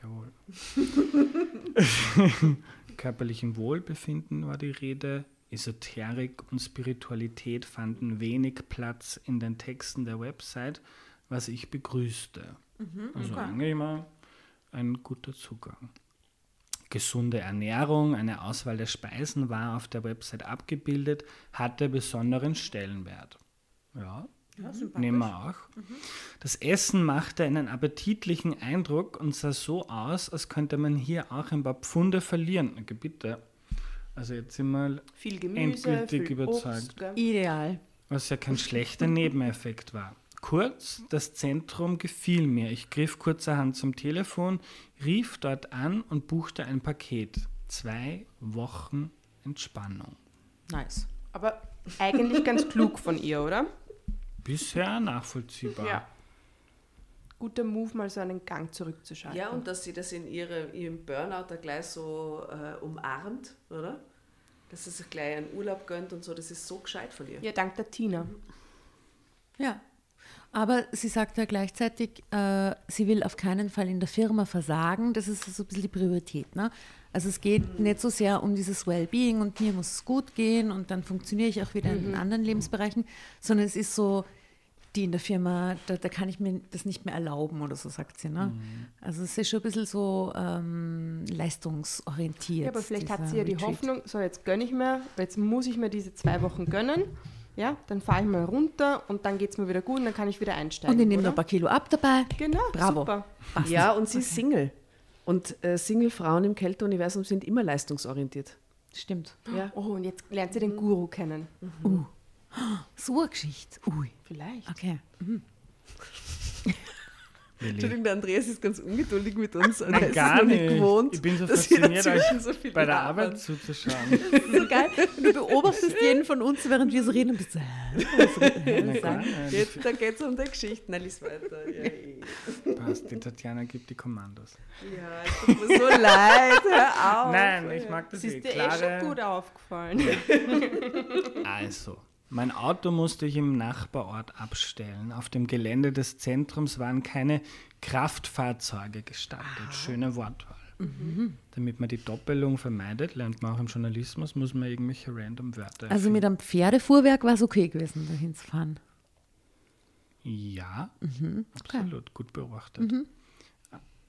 Jawohl. Körperlichem Wohlbefinden war die Rede. Esoterik und Spiritualität fanden wenig Platz in den Texten der Website, was ich begrüßte. also eigentlich mal ein guter Zugang. Gesunde Ernährung, eine Auswahl der Speisen war auf der Website abgebildet, hatte besonderen Stellenwert. Ja, nehmen wir auch. Das Essen machte einen appetitlichen Eindruck und sah so aus, als könnte man hier auch ein paar Pfunde verlieren. Bitte. Also jetzt sind wir, Viel Gemüse, Endgültig viel überzeugt. Obst. Ideal. was ja kein schlechter Nebeneffekt war. Kurz, das Zentrum gefiel mir. Ich griff kurzerhand zum Telefon, rief dort an und buchte ein Paket. Zwei Wochen Entspannung. Nice. Aber eigentlich ganz klug von ihr, oder? Bisher nachvollziehbar. Ja. Guter Move, mal so einen Gang zurückzuschalten. Ja, und dass sie das in ihre, ihrem Burnout da gleich so äh, umarmt, oder? Dass sie sich gleich einen Urlaub gönnt und so, das ist so gescheit von ihr. ja, dank der Tina. Ja. Aber sie sagt ja gleichzeitig, äh, sie will auf keinen Fall in der Firma versagen. Das ist so ein bisschen die Priorität. Ne? Also es geht nicht so sehr um dieses Wellbeing und mir muss es gut gehen und dann funktioniere ich auch wieder in anderen Lebensbereichen, sondern es ist so, die in der Firma, da, da kann ich mir das nicht mehr erlauben oder so, sagt sie. Ne? Also es ist schon ein bisschen so ähm, leistungsorientiert. Ja, aber vielleicht hat sie ja die Retreat. Hoffnung, so jetzt gönne ich mir, jetzt muss ich mir diese zwei Wochen gönnen. Ja, dann fahre ich mal runter und dann geht es mir wieder gut und dann kann ich wieder einsteigen. Und ich nehme noch ein paar Kilo ab dabei. Genau, Bravo. super. Passt. Ja, und sie ist Single. Und äh, Single-Frauen im Kälteuniversum sind immer leistungsorientiert. Stimmt. Ja. Oh, und jetzt lernt sie den Guru kennen. So eine Geschichte. Ui. Vielleicht. Okay. Leben- Entschuldigung, der Andreas ist ganz ungeduldig mit uns. Er Nein, ist es gar noch nicht. gewohnt, ich bin so fasziniert, euch so viel bei der. Arbeit zuzuschauen. So geil. Du beobachtest jeden von uns, während wir so reden und bist so, Nein, das nicht. Geht, da geht es um die Geschichten. Na, lies weiter. Ja, eh. Passt, die Tatjana gibt die Kommandos. ja, es tut mir so leid. Hör auf. Nein, ich mag das Das eh. ist dir eh Klare, schon gut aufgefallen. Also, mein Auto musste ich im Nachbarort abstellen. Auf dem Gelände des Zentrums waren keine Kraftfahrzeuge gestattet. Schöne Wortwahl. Damit man die Doppelung vermeidet, lernt man auch im Journalismus, muss man irgendwelche random Wörter Also mit einem Pferdefuhrwerk war es okay gewesen, dahin zu fahren. Ja, Mhm. absolut, gut beobachtet.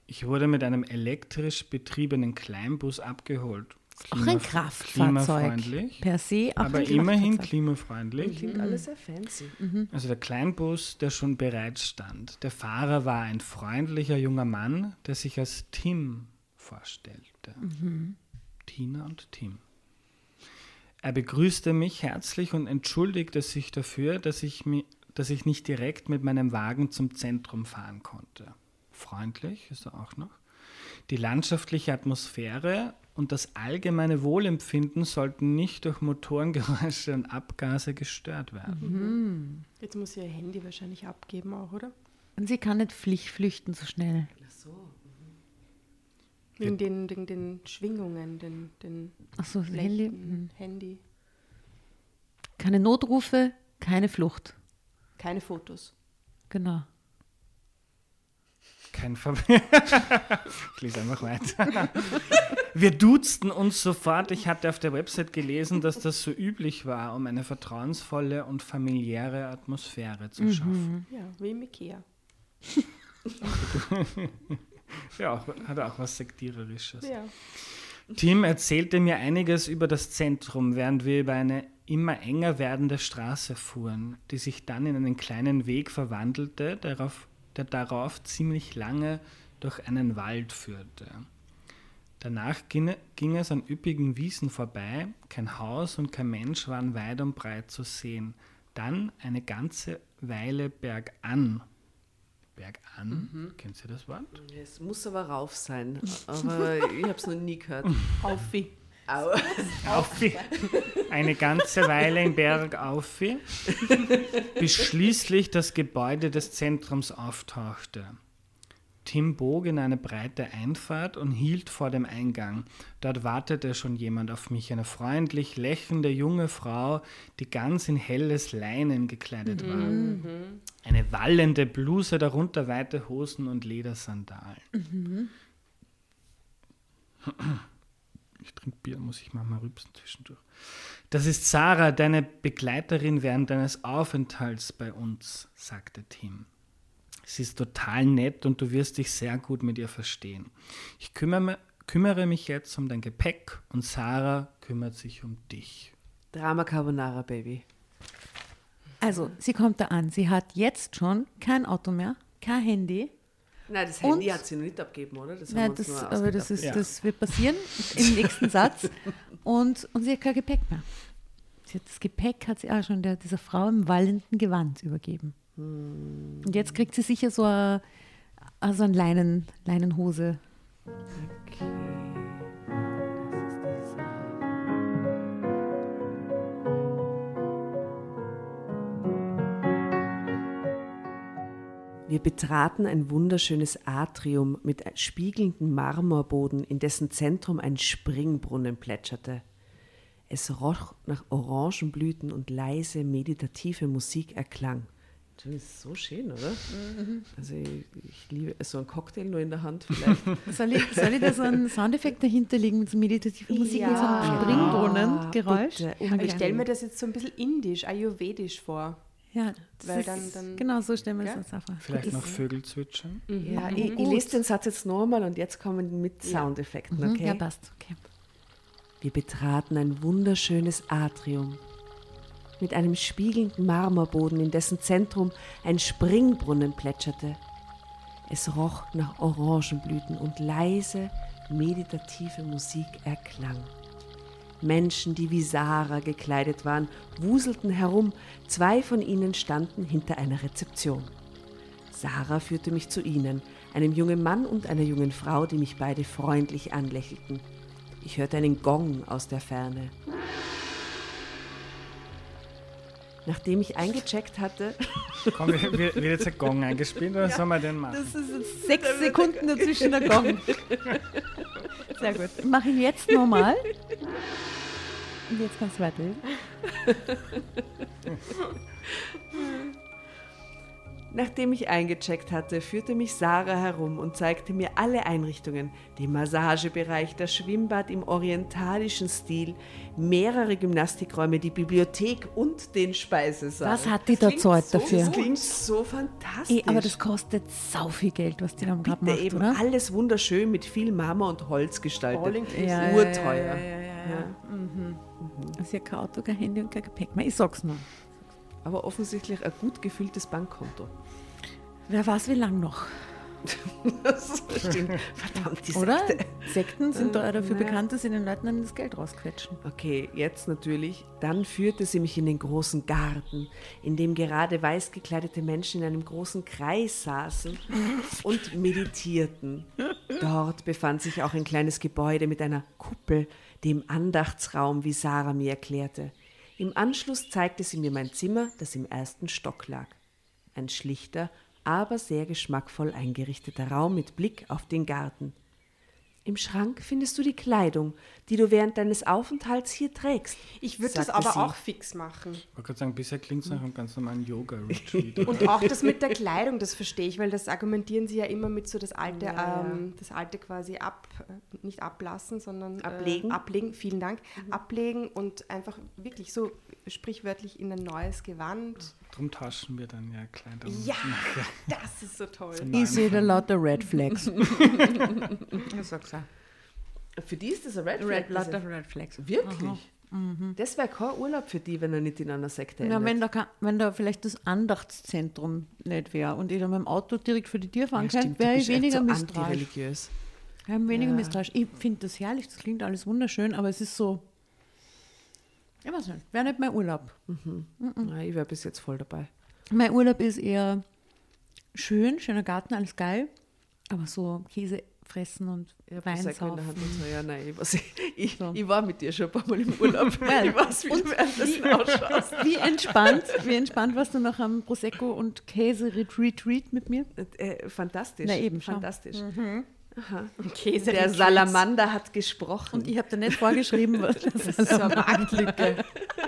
Ich wurde mit einem elektrisch betriebenen Kleinbus abgeholt. Auch ein Kraftfahrzeug. Klimafreundlich, Per se auch aber ein immerhin klimafreundlich. Klingt alles sehr fancy. Also der Kleinbus, der schon bereit stand. Der Fahrer war ein freundlicher junger Mann, der sich als Tim vorstellte. Tina und Tim. Er begrüßte mich herzlich und entschuldigte sich dafür, dass ich, mi dass ich nicht direkt mit meinem Wagen zum Zentrum fahren konnte. Freundlich ist er auch noch. Die landschaftliche Atmosphäre und das allgemeine Wohlempfinden sollten nicht durch Motorengeräusche und Abgase gestört werden. Jetzt muss sie ihr Handy wahrscheinlich abgeben auch, oder? Und sie kann nicht Pflicht flüchten so schnell. Ach so. Wegen den, wegen den Schwingungen, den, den Achso, das Handy. Handy. hm. Handy. Keine Notrufe, keine Flucht. Keine Fotos. Genau. Kein Ver Ich lese einfach weiter. Wir duzten uns sofort. Ich hatte auf der Website gelesen, dass das so üblich war, um eine vertrauensvolle und familiäre Atmosphäre zu schaffen. Ja, wie im Ikea. Ja, auch, hat auch was Sektiererisches. Ja. Tim erzählte mir einiges über das Zentrum, während wir über eine immer enger werdende Straße fuhren, die sich dann in einen kleinen Weg verwandelte, darauf, der darauf ziemlich lange durch einen Wald führte. Danach ging, es an üppigen Wiesen vorbei, kein Haus und kein Mensch waren weit und breit zu sehen. Dann eine ganze Weile bergan. Bergan, kennt ihr das Wort? Es muss aber rauf sein. Aber ich habe es noch nie gehört. Aufi. Au. Aufi. Eine ganze Weile im Berg Aufi, bis schließlich das Gebäude des Zentrums auftauchte. Tim bog in eine breite Einfahrt und hielt vor dem Eingang. Dort wartete schon jemand auf mich, eine freundlich lächelnde junge Frau, die ganz in helles Leinen gekleidet war. Eine wallende Bluse, darunter weite Hosen und Ledersandalen. Ich trinke Bier, muss ich manchmal rübsen zwischendurch. Das ist Sarah, deine Begleiterin während deines Aufenthalts bei uns, sagte Tim. Sie ist total nett und du wirst dich sehr gut mit ihr verstehen. Ich kümmere, kümmere mich jetzt um dein Gepäck und Sarah kümmert sich um dich. Drama Carbonara, Baby. Also, sie kommt da an. Sie hat jetzt schon kein Auto mehr, kein Handy. Nein, das Und- Handy hat sie noch nicht abgegeben, oder? Das haben Nein, das, nur aber das, ist, Ja. das wird passieren im nächsten Satz. Und, und sie hat kein Gepäck mehr. Sie hat das Gepäck hat sie auch schon der, dieser Frau im wallenden Gewand übergeben. Und jetzt kriegt sie sicher so eine, also eine Leinen, Leinenhose. Okay. Wir betraten ein wunderschönes Atrium mit spiegelndem Marmorboden, in dessen Zentrum ein Springbrunnen plätscherte. Es roch nach Orangenblüten und leise meditative Musik erklang. Das ist so schön, oder? Also ich, ich liebe so einen Cocktail nur in der Hand vielleicht. Soll ich, soll ich da so einen Soundeffekt dahinter legen mit so meditativer Musik, mit so einem Ja. Springbrunnen-Geräusch? Aber ich stelle mir das jetzt so ein bisschen indisch, ayurvedisch vor. Ja, das Weil ist, dann- dann- genau so stellen wir Ja? das uns einfach. Vielleicht Das noch Vögel zwitschern. Ja, ich, ich Gut. lese den Satz jetzt nochmal und jetzt kommen die mit Soundeffekten, Mhm, okay? Ja, passt. Okay. Wir betraten ein wunderschönes Atrium mit einem spiegelnden Marmorboden, in dessen Zentrum ein Springbrunnen plätscherte. Es roch nach Orangenblüten und leise, meditative Musik erklang. Menschen, die wie Sarah gekleidet waren, wuselten herum. Zwei von ihnen standen hinter einer Rezeption. Sarah führte mich zu ihnen, einem jungen Mann und einer jungen Frau, die mich beide freundlich anlächelten. Ich hörte einen Gong aus der Ferne. Nachdem ich eingecheckt hatte, Komm, wird, wird jetzt ein Gong eingespielt oder sollen wir den machen? Das ist jetzt sechs Sekunden dazwischen der Gong. Sehr gut. Ich mache ihn jetzt nochmal. Und jetzt kannst du weiterlesen. nachdem ich eingecheckt hatte, führte mich Sarah herum und zeigte mir alle Einrichtungen, den Massagebereich, das Schwimmbad im orientalischen Stil, mehrere Gymnastikräume, die Bibliothek und den Speisesaal. Was hat die da zahlt so, dafür? Das klingt so fantastisch. Ey, aber das kostet sau viel Geld, was die da gerade macht, eben oder? alles wunderschön mit viel Marmor und Holz gestaltet. All inclusive. Ja, ja, Urteuer. Ja, ja, ja, ja. Mhm. Also ja kein Auto, kein Handy und kein Gepäck mehr. Ich sag's nur. Aber offensichtlich ein gut gefülltes Bankkonto. Wer weiß, wie lang noch, Das stimmt. Verdammt, die oder? Sekte. Sekten sind da dafür Ja. bekannt, dass sie den Leuten dann das Geld rausquetschen. Okay, jetzt natürlich. Dann führte sie mich in den großen Garten, in dem gerade weiß gekleidete Menschen in einem großen Kreis saßen und meditierten. Dort befand sich auch ein kleines Gebäude mit einer Kuppel, dem Andachtsraum, wie Sarah mir erklärte. Im Anschluss zeigte sie mir mein Zimmer, das im ersten Stock lag. Ein schlichter, aber sehr geschmackvoll eingerichteter Raum mit Blick auf den Garten. Im Schrank findest du die Kleidung, die du während deines Aufenthalts hier trägst. Ich würde das aber sie. auch fix machen. Ich wollte gerade sagen, bisher klingt es nach einem ganz normalen Yoga-Retreat. Und auch das mit der Kleidung, das verstehe ich, weil das argumentieren sie ja immer mit so das alte, Ja, ja. Ähm, das alte quasi ab, äh, nicht ablassen, sondern Ablegen. Äh, ablegen, vielen Dank, ablegen und einfach wirklich so sprichwörtlich in ein neues Gewand. Drum tauschen wir dann ja Kleider. Ja, das ist so toll. Ich sehe da lauter Red Flags. ich sag's auch. Für die ist das ein Red Flag. Red, lauter Red Flags. Wirklich? Das wäre kein Urlaub für die, wenn er nicht in einer Sekte Ja, wenn endet. da, kein- wenn da vielleicht das Andachtszentrum nicht wäre und ich dann mit dem Auto direkt vor die Tür fahren Ja, könnte, du wäre ich weniger so misstrauisch. Ich weniger Ja. misstrauisch. Ich finde das herrlich, das klingt alles wunderschön, aber es ist so. Weiß nicht, wäre nicht mein Urlaub. Ja, ich wäre bis jetzt voll dabei. Mein Urlaub ist eher schön, schöner Garten, alles geil, aber so Käse fressen und hab Wein saufen. Und so, ja, nein, ich, weiß, ich, So. ich war mit dir schon ein paar Mal im Urlaub. ich weiß, wie du währenddessen ausschaust. Wie entspannt, wie entspannt warst du nach einem Prosecco und Käse-Retreat mit mir? Äh, fantastisch. Na eben, schau. fantastisch. Käse Der Salamander hat gesprochen. Und ich habe dir nicht vorgeschrieben, was das Das ist so eine Marktlücke.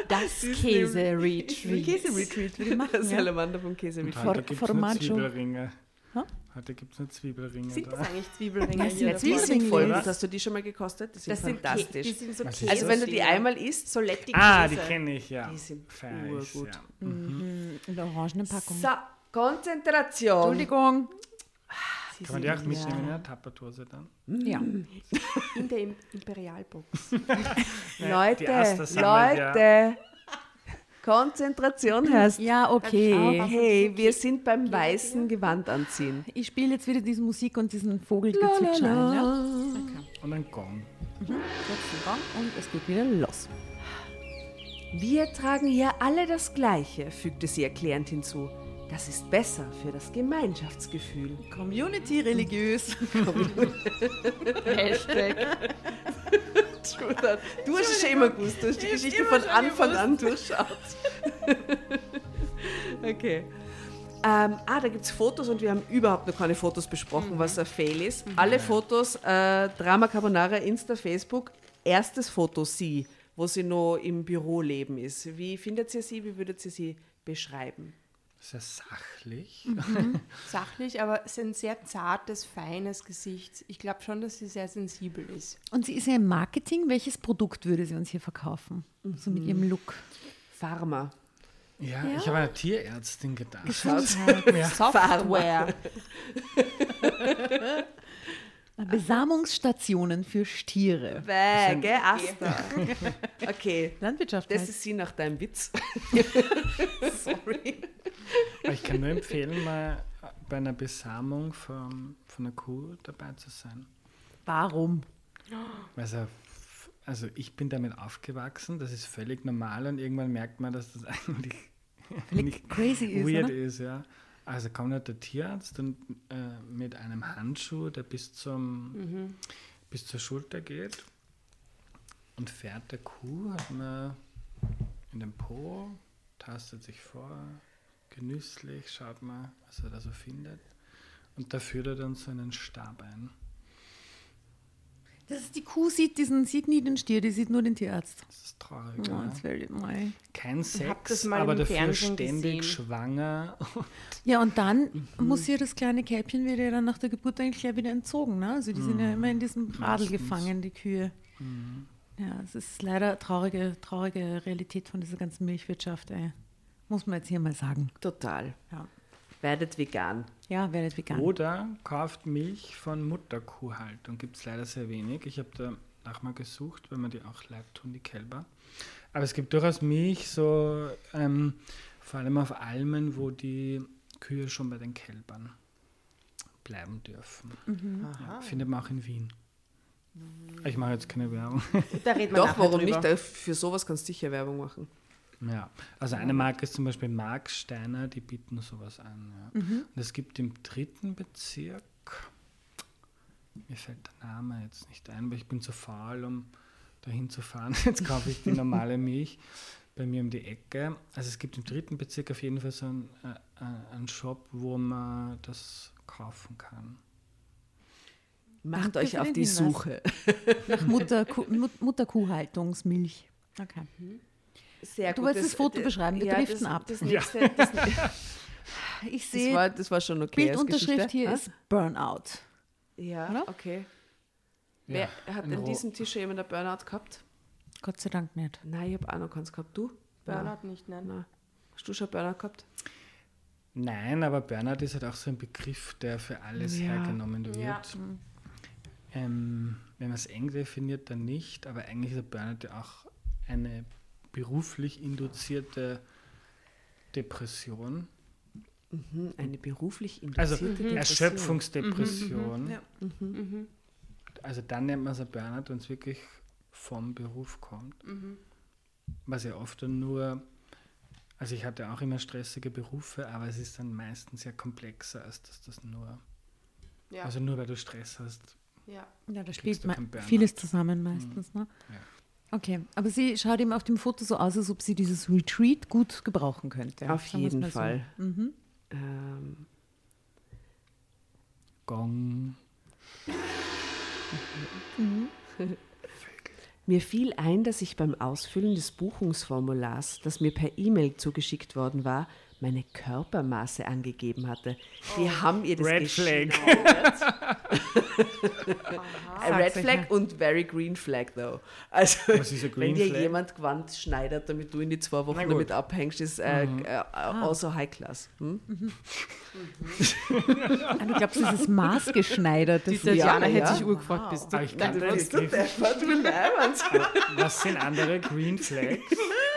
Das Käse-Retreat. Käse-Retreat würde ich machen. Der. Salamander vom Käse mit Und For- heute gibt es nur Formaggio. Zwiebelringe. Hä? Heute gibt es nur Zwiebelringe. Sind das da. eigentlich Zwiebelringe? Das sind Zwiebelringe. sind voll. Hast du die schon mal gekostet? Die sind Das sind fantastisch. Kä- Die sind so Käse. also wenn du die einmal isst, so Letti Ah, die kenne ich, ja. Die sind ich, urgut. Ja. In der orangenen Packung. So, Konzentration. Entschuldigung. Sie Kann man die auch sind mitnehmen in der Tapperdose dann? Ja. in der Im- Imperialbox. Leute, Leute. Konzentration heißt, Ja, okay. hey, wir sind beim weißen Gewand anziehen. Ich spiele jetzt wieder diese Musik und diesen Vogelgezwitscher ein. Ja? Und ein Gong. Gong und es geht wieder los. Wir tragen hier alle das Gleiche, fügte sie erklärend hinzu. Das ist besser für das Gemeinschaftsgefühl. Community religiös. Hashtag. Du hast es schon immer gewusst, du hast die Geschichte von Anfang an durchschaut. okay. Ähm, ah, da gibt es Fotos und wir haben überhaupt noch keine Fotos besprochen, was ein Fail ist. Alle Fotos, äh, Drama Carbonara, Insta, Facebook, erstes Foto sie, wo sie noch im Büroleben ist. Wie findet ihr sie? Wie würdet ihr sie beschreiben? Sehr sachlich. Sachlich, aber es ist ein sehr zartes, feines Gesicht. Ich glaube schon, dass sie sehr sensibel ist. Und sie ist ja im Marketing. Welches Produkt würde sie uns hier verkaufen? So mit ihrem Look. Pharma. Ja, Ja. ich habe an eine Tierärztin gedacht. Gesundheit. Ja. Software. Besamungsstationen für Stiere. Bäh, gell, Asta. Okay, Landwirtschaft. das halt. ist sie nach deinem Witz. Sorry. Aber ich kann nur empfehlen, mal bei einer Besamung von, von einer Kuh dabei zu sein. Warum? Also, also ich bin damit aufgewachsen, das ist völlig normal und irgendwann merkt man, dass das eigentlich nicht crazy ist, weird oder? ist, ja. Also kommt halt der Tierarzt und äh, mit einem Handschuh, der bis zum bis zur Schulter geht und fährt der Kuh, hat man in den Po, tastet sich vor, genüsslich, schaut mal, was er da so findet. Und da führt er dann so einen Stab ein. Das ist, die Kuh sieht, diesen, sieht nie den Stier, die sieht nur den Tierarzt. Das ist traurig. Oh, ja. das mal. Kein Sex, aber dafür Fernsehen ständig gesehen. schwanger. Ja, und dann muss ihr das kleine Kälbchen wird ja dann nach der Geburt eigentlich gleich wieder entzogen. Ne? Also die sind ja immer in diesem Radl Meistens. gefangen, die Kühe. Ja, es ist leider traurige, traurige Realität von dieser ganzen Milchwirtschaft, ey. Muss man jetzt hier mal sagen. Total. Ja, Werdet vegan. ja werdet vegan. Oder kauft Milch von Mutterkuhhaltung. Gibt es leider sehr wenig. Ich habe da nach mal gesucht, weil man die auch leid tun, die Kälber. Aber es gibt durchaus Milch, so ähm, vor allem auf Almen, wo die Kühe schon bei den Kälbern bleiben dürfen. Ja, findet man auch in Wien. Ich mache jetzt keine Werbung. Da reden wir Doch, warum drüber. nicht? Da- Für sowas kannst du sicher Werbung machen. Ja, also eine Marke ist zum Beispiel Mark Steiner, die bieten sowas an. Ja. Und es gibt im dritten Bezirk, mir fällt der Name jetzt nicht ein, aber ich bin zu faul, um dahin zu fahren. Jetzt kaufe ich die normale Milch bei mir um die Ecke. Also es gibt im dritten Bezirk auf jeden Fall so einen, äh, äh, einen Shop, wo man das kaufen kann. Macht Danke euch auf die Hinweis. Suche. Nach Mutterkuh, Mut, Mutterkuhhaltungsmilch. Okay. Sehr Du wolltest das Foto beschreiben, wir ja, driften das, ab. Das nächste, das, Ich das, sehe, war, das war schon okay. Bildunterschrift hier Ah? ist Burnout. Ja, Oder? okay. Ja, Wer hat an diesem Tisch jemand einen Burnout gehabt? Gott sei Dank nicht. Nein, ich habe auch noch keins gehabt. Du? Burnout nicht, nein. Nein. Hast du schon Burnout gehabt? Nein, aber Burnout ist halt auch so ein Begriff, der für alles Ja. hergenommen wird. Ja. Ähm, wenn man es eng definiert, dann nicht, aber eigentlich ist der Burnout ja auch eine beruflich induzierte Depression. Mhm, eine beruflich Also induzierte Depression. Erschöpfungsdepression. Ja. Also dann nennt man es ein Burnout, wenn es wirklich vom Beruf kommt. Was ja oft dann nur, also ich hatte auch immer stressige Berufe, aber es ist dann meistens ja komplexer, als dass das nur, Ja. also nur weil du Stress hast. ja. Ja, da spielt vieles zusammen meistens. Ne? Ja. Okay, aber sie schaut eben auf dem Foto so aus, als ob sie dieses Retreat gut gebrauchen könnte. Auf Sagen jeden mal so. Fall. Mhm. Ähm, Gong. Mir fiel ein, dass ich beim Ausfüllen des Buchungsformulars, das mir per E-Mail zugeschickt worden war, meine Körpermaße angegeben hatte. Die haben ihr das Red Flag. geschnauert. A Red Flag und very green flag though. Also Was ist ein wenn dir Flag? jemand Gewand schneidet, damit du in die zwei Wochen damit abhängst, ist äh, Mhm. äh, also High Class. Hm? Ah, du glaubst, das ist maßgeschneidert. Das Die ist Tatjana ja. hätte sich urgefreut, bist du. Aber ich kann Nein, das du Leibwand. was sind andere Green Flags?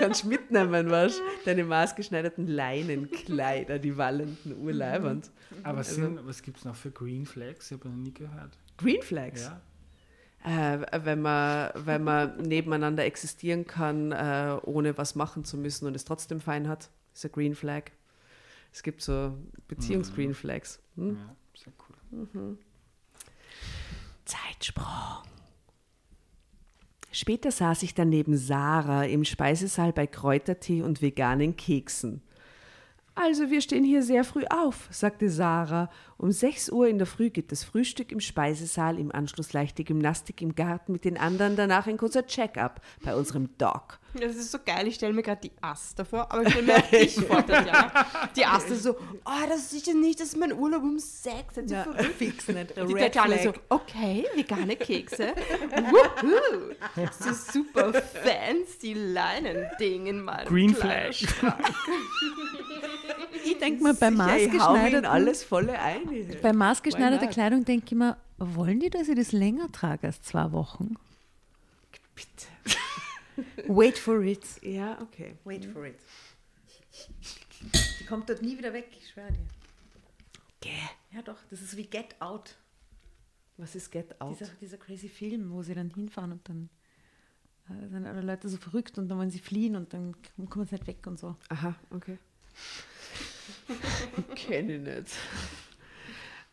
Kannst mitnehmen, was? Deine maßgeschneiderten Leinenkleider, die wallenden Urleiband. Aber sind, was gibt es noch für Green Flags? Ich habe noch nie gehört. Green Flags. Ja? Äh, wenn, man, wenn man nebeneinander existieren kann, äh, ohne was machen zu müssen und es trotzdem fein hat, ist ein Green Flag. Es gibt so Beziehungs-Green Flags. Hm? ja, sehr cool. Zeitsprung. Später saß ich dann neben Sarah im Speisesaal bei Kräutertee und veganen Keksen. Also wir stehen hier sehr früh auf, sagte Sarah. Um 6 Uhr in der Früh gibt es Frühstück im Speisesaal, im Anschluss leichte Gymnastik im Garten mit den anderen, danach ein kurzer Check-up bei unserem Doc. Das ist so geil, ich stelle mir gerade die Aster vor, aber ich stelle mir auch dich vor, Tatjana. Die Aster so, oh, das ist sicher nicht, das ist mein Urlaub um sechs. Seid ihr Ja, fix nicht. Die Tatjana so, okay, vegane Kekse. Wuhu. So super fancy Leinending in meinem Green. Schrank. Ich denke mal, bei maßgeschneiderten, alles volle ein. bei maßgeschneiderter? Kleidung denke ich mir, wollen die, dass ich das länger trage als zwei Wochen? Bitte. Wait for it. Ja, okay. Wait for it. Die kommt dort nie wieder weg, ich schwöre dir. Gäh. Ja doch, das ist wie Get Out. Was ist Get Out? Dieser, dieser crazy Film, wo sie dann hinfahren und dann äh, sind alle Leute so verrückt und dann wollen sie fliehen und dann kommen sie nicht weg und so. Aha, okay. Kenne ich nicht.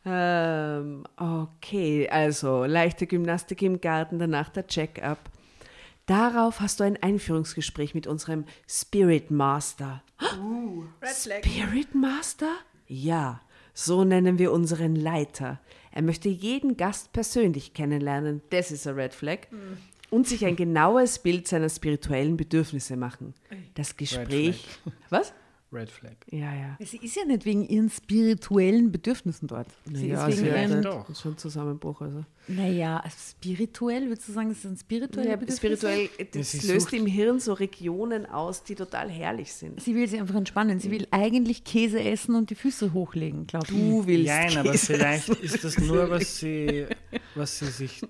Ähm, okay, also leichte Gymnastik im Garten, danach der Check-up. Darauf hast du ein Einführungsgespräch mit unserem Spirit Master. Spirit Master? Ja, so nennen wir unseren Leiter. Er möchte jeden Gast persönlich kennenlernen, das ist ein Red Flag, und sich ein genaues Bild seiner spirituellen Bedürfnisse machen. Das Gespräch. Was? Red Flag. Ja, ja. Sie ist ja nicht wegen ihren spirituellen Bedürfnissen dort. Sie ja, ist wegen sie ihren, hat- das Doch. ist schon ein Zusammenbruch. Also. naja, also spirituell, würdest du sagen, es sind spirituelle Ja, Bedürfnisse? spirituell, das sie löst im Hirn so Regionen aus, die total herrlich sind. Sie will sich einfach entspannen. Sie will eigentlich Käse essen und die Füße hochlegen, glaube ich. Du willst Nein, aber Käse vielleicht essen. ist das nur, was sie, was sie sich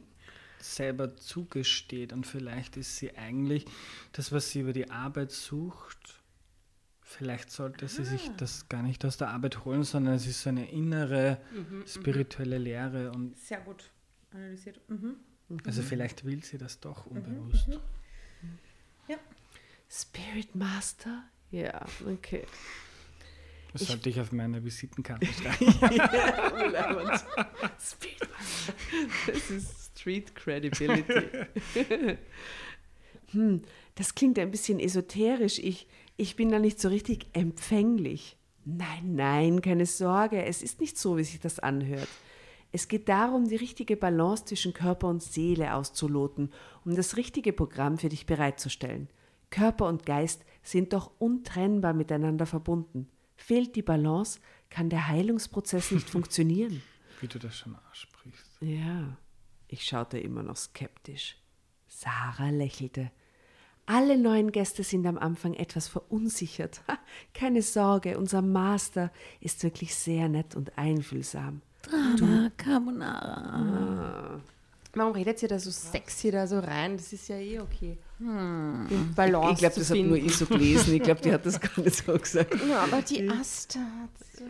selber zugesteht. Und vielleicht ist sie eigentlich das, was sie über die Arbeit sucht. Vielleicht sollte sie sich das gar nicht aus der Arbeit holen, sondern es ist so eine innere spirituelle Lehre. Und Sehr gut analysiert. Mhm. also vielleicht will sie das doch unbewusst. Spirit Master? Ja, okay. Das sollte ich auf meiner Visitenkarte schreiben. Urlaubend. Spirit Master. Das ist Street Credibility. hm, das klingt ein bisschen esoterisch. Ich, ich bin da nicht so richtig empfänglich. Nein, nein, keine Sorge. Es ist nicht so, wie sich das anhört. Es geht darum, die richtige Balance zwischen Körper und Seele auszuloten, um das richtige Programm für dich bereitzustellen. Körper und Geist sind doch untrennbar miteinander verbunden. Fehlt die Balance, kann der Heilungsprozess nicht funktionieren. Wie du das schon aussprichst. Ja, ich schaute immer noch skeptisch. Sarah lächelte. Alle neuen Gäste sind am Anfang etwas verunsichert. Keine Sorge, unser Master ist wirklich sehr nett und einfühlsam. Drama Carbonara. Warum redet ihr da so sexy da so rein? Das ist ja eh okay. Hm. Balance ich glaube, zu das hat finden. nur ich so gelesen. Ich glaube, die hat das gar nicht so gesagt. Ja, aber die Aster hat so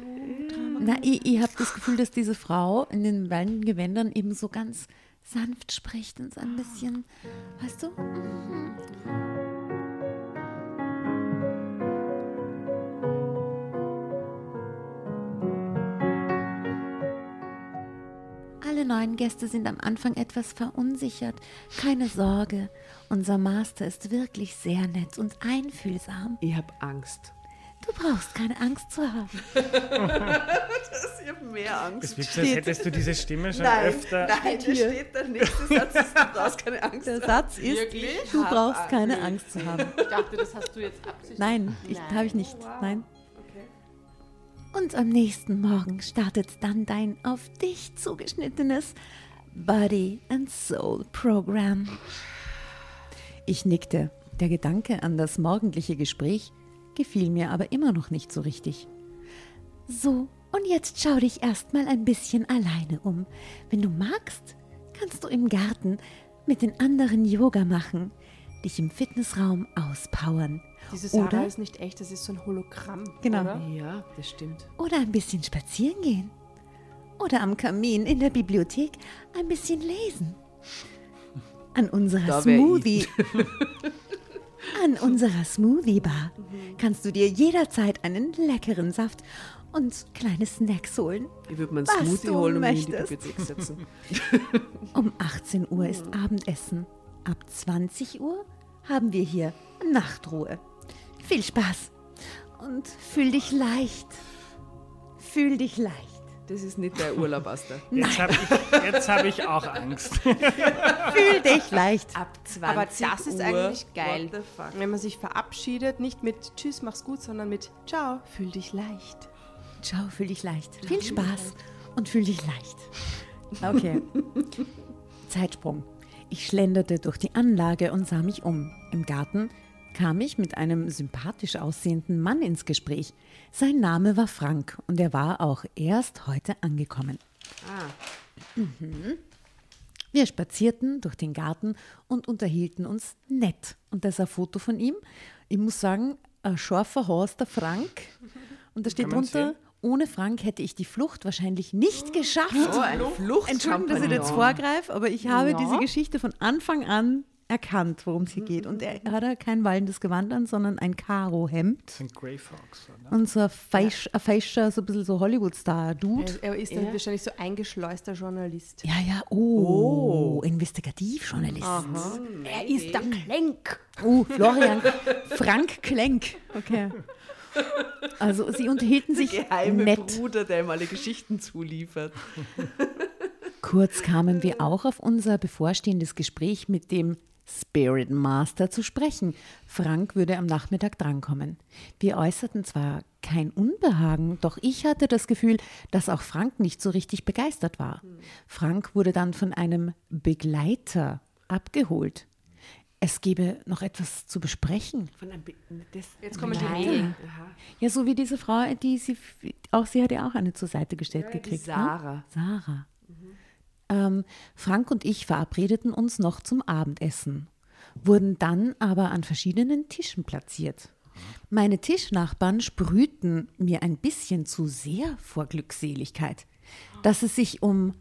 Na, ich, ich habe das Gefühl, dass diese Frau in den weißen Gewändern eben so ganz sanft spricht und so ein bisschen, weißt du? Mhm. Alle neuen Gäste sind am Anfang etwas verunsichert. Keine Sorge, unser Master ist wirklich sehr nett und einfühlsam. Ich habe Angst. Du brauchst keine Angst zu haben. Ich habe mehr Angst. Es wirkt so, als hättest du diese Stimme schon öfter. nein, da steht der nächste Satz, ist, du brauchst keine Angst. Der Satz ist, Wirklich? du brauchst Angst. keine Angst zu haben. Ich dachte, das hast du jetzt absichtlich. Nein, ich Nein. habe ich nicht. Nein. Und am nächsten Morgen startet dann dein auf dich zugeschnittenes Body and Soul Programm. Ich nickte. Der Gedanke an das morgendliche Gespräch gefiel mir aber immer noch nicht so richtig. So, und jetzt schau dich erstmal ein bisschen alleine um. Wenn du magst, kannst du im Garten mit den anderen Yoga machen, dich im Fitnessraum auspowern. Diese Sarah Oder- ist nicht echt, das ist so ein Hologramm. Genau. Oder? Ja, das stimmt. Oder ein bisschen spazieren gehen. Oder am Kamin in der Bibliothek ein bisschen lesen. An unserer. Smoothie. An unserer Smoothie Bar kannst du dir jederzeit einen leckeren Saft und kleine Snacks holen. Ich würde mir einen Was Smoothie holen und mich in die. Bibliothek setzen. Um 18 Uhr ist Abendessen. Ab 20 Uhr haben wir hier Nachtruhe. Viel Spaß. und fühl dich leicht. Fühl dich leicht. Das ist nicht der Urlaub, Asta. Jetzt habe ich, jetzt hab ich auch Angst. Fühl dich leicht. Ab 20 Aber das ist Uhr. eigentlich geil, What the fuck? wenn man sich verabschiedet, nicht mit Tschüss, mach's gut, sondern mit Ciao, fühl dich leicht. Ciao, fühl dich leicht. Viel Spaß und fühl dich leicht. Okay. Zeitsprung. Ich schlenderte durch die Anlage und sah mich um. Im Garten kam ich mit einem sympathisch aussehenden Mann ins Gespräch. Sein Name war Frank und er war auch erst heute angekommen. Ah, Wir spazierten durch den Garten und unterhielten uns nett. Und da ist ein Foto von ihm. Ich muss sagen, ein scharfer Horst, der Frank. Und da steht drunter, ohne Frank hätte ich die Flucht wahrscheinlich nicht geschafft. oh, ein Flucht Entschuldigung, dass ich jetzt vorgreife, aber ich habe Ja. diese Geschichte von Anfang an erkannt, worum es hier geht. Und er hat ja kein wallendes Gewand an, sondern ein Karo-Hemd. Sind Grey Fox, oder? Und so ein, feisch, ein feischer, so ein bisschen so Hollywood-Star-Dude. Er, er ist dann wahrscheinlich so eingeschleuster Journalist. Ja, ja, oh, Investigativjournalist. Er ist der Klenk. Oh, Florian, Frank Klenk. Okay. Also sie unterhielten sich Geheime nett. Bruder, der ihm alle Geschichten zuliefert. Kurz kamen wir auch auf unser bevorstehendes Gespräch mit dem Spirit Master zu sprechen. Frank würde am Nachmittag drankommen. Wir äußerten zwar kein Unbehagen, doch ich hatte das Gefühl, dass auch Frank nicht so richtig begeistert war. Frank wurde dann von einem Begleiter abgeholt. Es gebe noch etwas zu besprechen. Von einem Be das, Jetzt kommen die Nein. Regeln. Aha. Ja, so wie diese Frau, die sie, auch sie hat ja auch eine zur Seite gestellt Ja, die gekriegt. Sarah. Ne? Sarah. Ähm, Frank und ich verabredeten uns noch zum Abendessen, wurden dann aber an verschiedenen Tischen platziert. Meine Tischnachbarn sprühten mir ein bisschen zu sehr vor Glückseligkeit. Dass es sich um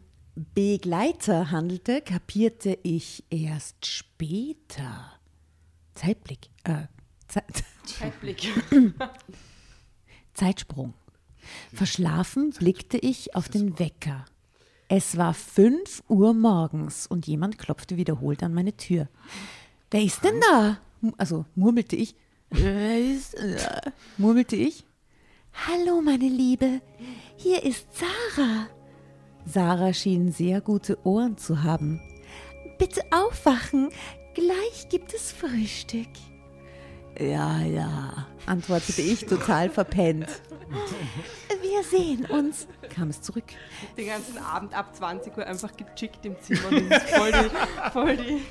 Begleiter handelte, kapierte ich erst später. Zeitblick. Äh, Zeit. Zeitblick. Zeitsprung. Verschlafen blickte ich auf den Wecker. Es war 5 Uhr morgens und jemand klopfte wiederholt an meine Tür. Wer ist denn da? Also murmelte ich. Wer ist da? Murmelte ich. Hallo, meine Liebe. Hier ist Sarah. Sarah schien sehr gute Ohren zu haben. Bitte aufwachen. Gleich gibt es Frühstück. Ja, ja, antwortete ich total verpennt. Wir sehen uns, kam es zurück. Den ganzen Abend ab 20 Uhr einfach gechickt im Zimmer. Und voll die, voll die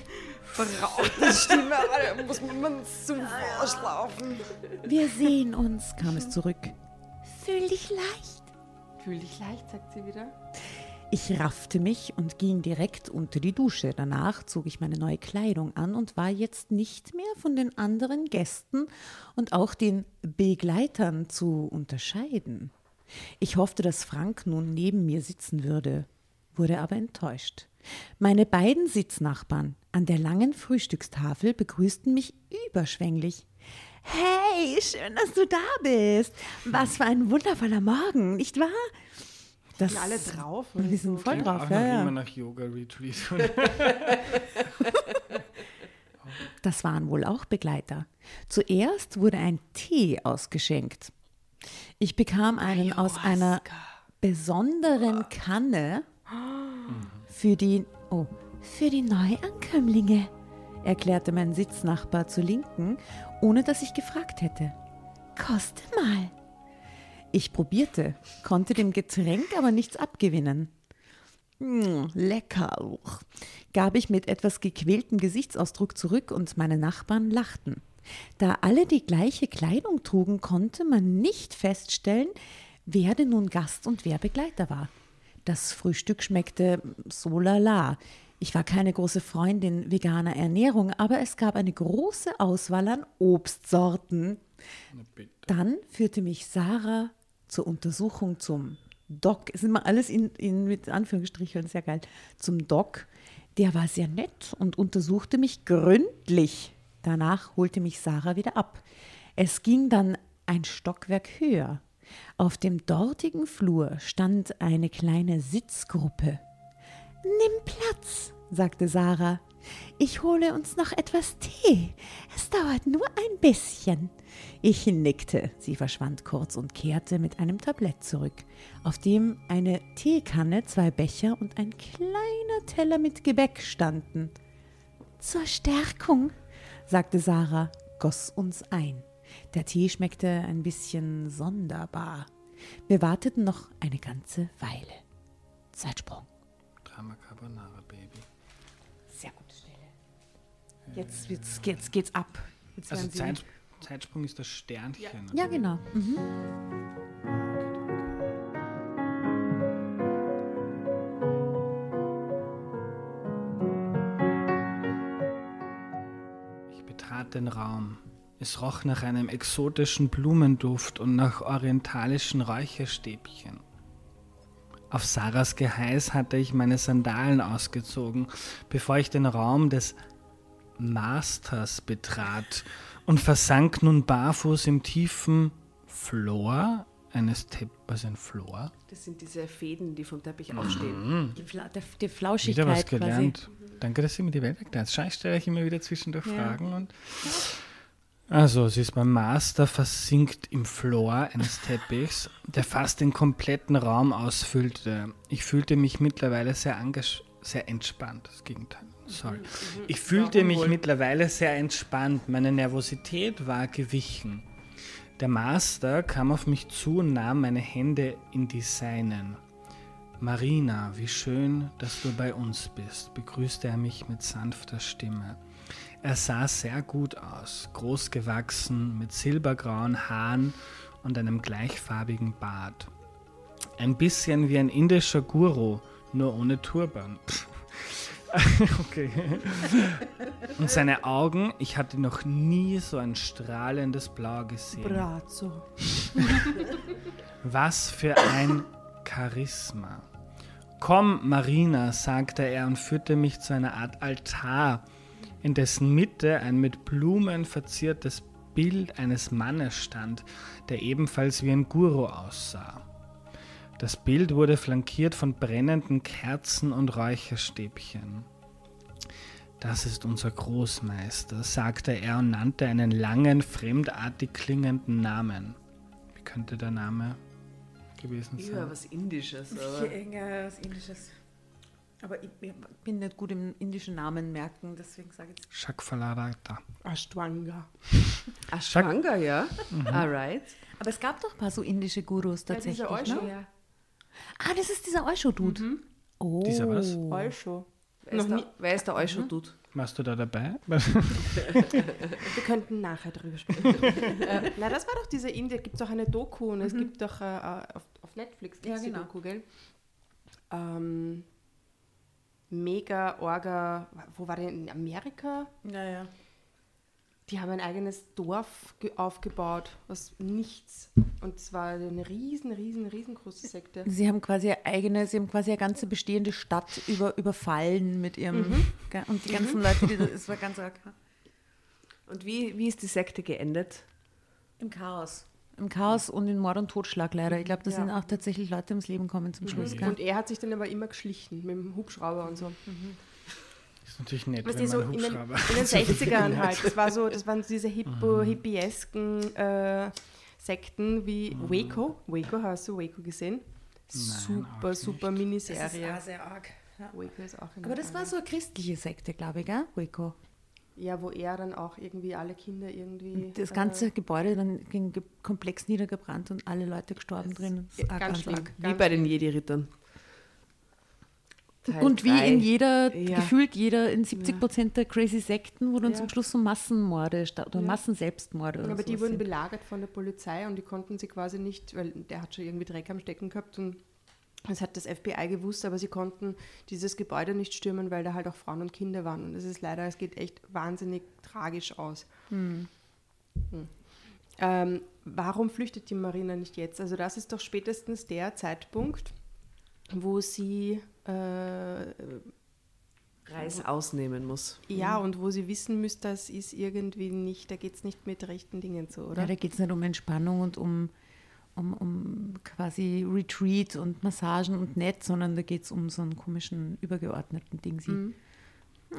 verraute Stimme. Da muss man zum Vorschlafen. Wir sehen uns, kam es zurück. Fühl dich leicht. Fühl dich leicht, sagt sie wieder. Ich raffte mich und ging direkt unter die Dusche. Danach zog ich meine neue Kleidung an und war jetzt nicht mehr von den anderen Gästen und auch den Begleitern zu unterscheiden. Ich hoffte, dass Frank nun neben mir sitzen würde, wurde aber enttäuscht. Meine beiden Sitznachbarn an der langen Frühstückstafel begrüßten mich überschwänglich. Hey, schön, dass du da bist. Was für ein wundervoller Morgen, nicht wahr? Das, Sind alle drauf? Oder wir sind voll Klingt drauf, auch ja, noch ja. immer nach Yoga-Retreat. Das waren wohl auch Begleiter. Zuerst wurde ein Tee ausgeschenkt. Ich bekam einen aus einer besonderen Kanne für die, oh, für die Neuankömmlinge, erklärte mein Sitznachbar zur Linken, ohne dass ich gefragt hätte. Koste mal. Ich probierte, konnte dem Getränk aber nichts abgewinnen. Mm, lecker, gab ich mit etwas gequältem Gesichtsausdruck zurück und meine Nachbarn lachten. Da alle die gleiche Kleidung trugen, konnte man nicht feststellen, wer denn nun Gast und wer Begleiter war. Das Frühstück schmeckte so lala. Ich war keine große Freundin veganer Ernährung, aber es gab eine große Auswahl an Obstsorten. Dann führte mich Sarah zur Untersuchung zum Doc. Es ist immer alles in, in, mit Anführungsstrichen sehr geil. Zum Doc. Der war sehr nett und untersuchte mich gründlich. Danach holte mich Sarah wieder ab. Es ging dann ein Stockwerk höher. Auf dem dortigen Flur stand eine kleine Sitzgruppe. Nimm Platz, sagte Sarah. Ich hole uns noch etwas Tee. Es dauert nur ein bisschen. Ich nickte. Sie verschwand kurz und kehrte mit einem Tablett zurück, auf dem eine Teekanne, zwei Becher und ein kleiner Teller mit Gebäck standen. Zur Stärkung, sagte Sarah, goss uns ein. Der Tee schmeckte ein bisschen sonderbar. Wir warteten noch eine ganze Weile. Zeitsprung. Drama Carbonara, Jetzt, jetzt, jetzt geht's ab. Jetzt Also Zeit, Zeitsprung ist das Sternchen. Ja, genau. Mhm. Ich betrat den Raum. Es roch nach einem exotischen Blumenduft und nach orientalischen Räucherstäbchen. Auf Sarahs Geheiß hatte ich meine Sandalen ausgezogen, bevor ich den Raum des Masters betrat und versank nun barfuß im tiefen Flor eines Tepp, was ist ein Flor? Das sind diese Fäden, die vom Teppich aufstehen. Die, Fla der, die Wieder Flauschigkeit was quasi. gelernt. Danke, dass Sie mir die Welt erklärt. Schau, ich stelle euch immer wieder zwischendurch Ja. Fragen. Und also, sie ist beim Master versinkt im Floor eines Teppichs, der fast den kompletten Raum ausfüllte. Ich fühlte mich mittlerweile sehr, sehr entspannt. Das Gegenteil. Sorry. Ich fühlte mich mittlerweile sehr entspannt. Meine Nervosität war gewichen. Der Master kam auf mich zu und nahm meine Hände in die seinen. Marina, wie schön, dass du bei uns bist, begrüßte er mich mit sanfter Stimme. Er sah sehr gut aus, groß gewachsen, mit silbergrauen Haaren und einem gleichfarbigen Bart. Ein bisschen wie ein indischer Guru, nur ohne Turban. okay. Und seine Augen, ich hatte noch nie so ein strahlendes Blau gesehen. Brazzo. Was für ein Charisma. Komm, Marina, sagte er und führte mich zu einer Art Altar, in dessen Mitte ein mit Blumen verziertes Bild eines Mannes stand, der ebenfalls wie ein Guru aussah. Das Bild wurde flankiert von brennenden Kerzen und Räucherstäbchen. Das ist unser Großmeister, sagte er und nannte einen langen, fremdartig klingenden Namen. Wie könnte der Name gewesen sein? Ja, was Indisches. Aber Irgendwas Indisches. Aber ich ich bin nicht gut im indischen Namen merken, deswegen sage ich jetzt. Shakfalarata. Ashtwanga. Ashwanga, ja. Alright. Aber es gab doch ein paar so indische Gurus tatsächlich. dieser Osho. ne? Ah, das ist dieser Osho-Dude. Oh. Dieser was? Osho. Wer ist, der, nie- wer ist der Euscho-Dude? Warst du da dabei? Wir könnten nachher drüber sprechen. äh, na, das war doch diese Indie, gibt es auch eine Doku und es gibt doch äh, auf, auf Netflix Ja, genau. Doku, gell? Ähm, mega Orga, wo war der in Amerika? Naja. Die haben ein eigenes Dorf ge- aufgebaut, aus nichts. Und es war eine riesen, riesen, riesengroße Sekte. Sie haben quasi eine eigene, sie haben quasi eine ganze bestehende Stadt über, überfallen mit ihrem. Mhm. Und die ganzen Leute, die da, es war ganz arg. Und wie, wie ist die Sekte geendet? Im Chaos. Im Chaos und in Mord und Totschlag leider. Ich glaube, da Ja. sind auch tatsächlich Leute ums Leben gekommen zum Schluss. Gell? Und er hat sich dann aber immer geschlichen mit dem Hubschrauber und so. Ist natürlich nett, Weißt wenn so man in den, in den 60ern halt. Das, war so, das waren so diese Hippo, hippiesken äh, Sekten wie Waco. Waco, hast du Waco gesehen? super, auch super nicht. Miniserie. sehr arg. Ja. Waco ist auch in Aber das war so eine christliche Sekte, glaube ich, gell? Waco. Ja, wo er dann auch irgendwie alle Kinder irgendwie. Das äh, ganze Gebäude dann ging komplex niedergebrannt und alle Leute gestorben drin. Das ist ganz arg, schlimm. arg. Wie Ganz bei den Jedi-Rittern. Teil Und wie drei. in jeder, Ja. gefühlt jeder, in 70 Prozent der Crazy Sekten, wo dann zum Schluss so Massenmorde oder. Massenselbstmorde oder Aber die wurden sind. belagert von der Polizei und die konnten sie quasi nicht, weil der hat schon irgendwie Dreck am Stecken gehabt und das hat das FBI gewusst, aber sie konnten dieses Gebäude nicht stürmen, weil da halt auch Frauen und Kinder waren. Und es ist leider, es geht echt wahnsinnig tragisch aus. Hm. Ähm, warum flüchtet die Marina nicht jetzt? Also das ist doch spätestens der Zeitpunkt, wo sie äh, Reis ausnehmen muss. ja und wo sie wissen müsste, das ist irgendwie nicht, da geht es nicht mit rechten Dingen zu, oder? Ja, da geht es nicht um Entspannung und um, um, um quasi Retreat und Massagen und nett, sondern da geht es um so einen komischen, übergeordneten Ding. Sie. Mhm.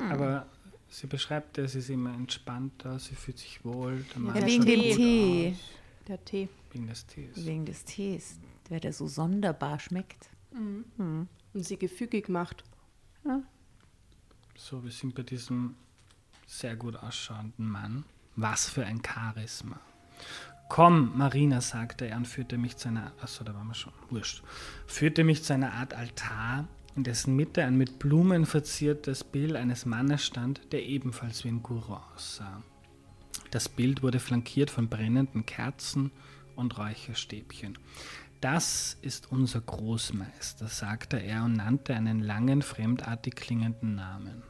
Aber sie beschreibt es, sie ist immer entspannter, sie fühlt sich wohl. Der Ja, wegen dem Tee. aus. Der Tee. Wegen des Tees. Wegen des Tees, der, der so sonderbar schmeckt. Und sie gefügig macht. So, wir sind bei diesem sehr gut ausschauenden Mann. Was für ein Charisma. Komm, Marina, sagte er und führte mich zu einer, achso, da waren wir schon, wurscht, führte mich zu einer Art Altar, in dessen Mitte ein mit Blumen verziertes Bild eines Mannes stand, der ebenfalls wie ein Guru aussah. Das Bild wurde flankiert von brennenden Kerzen und Räucherstäbchen. Das ist unser Großmeister, sagte er und nannte einen langen, fremdartig klingenden Namen.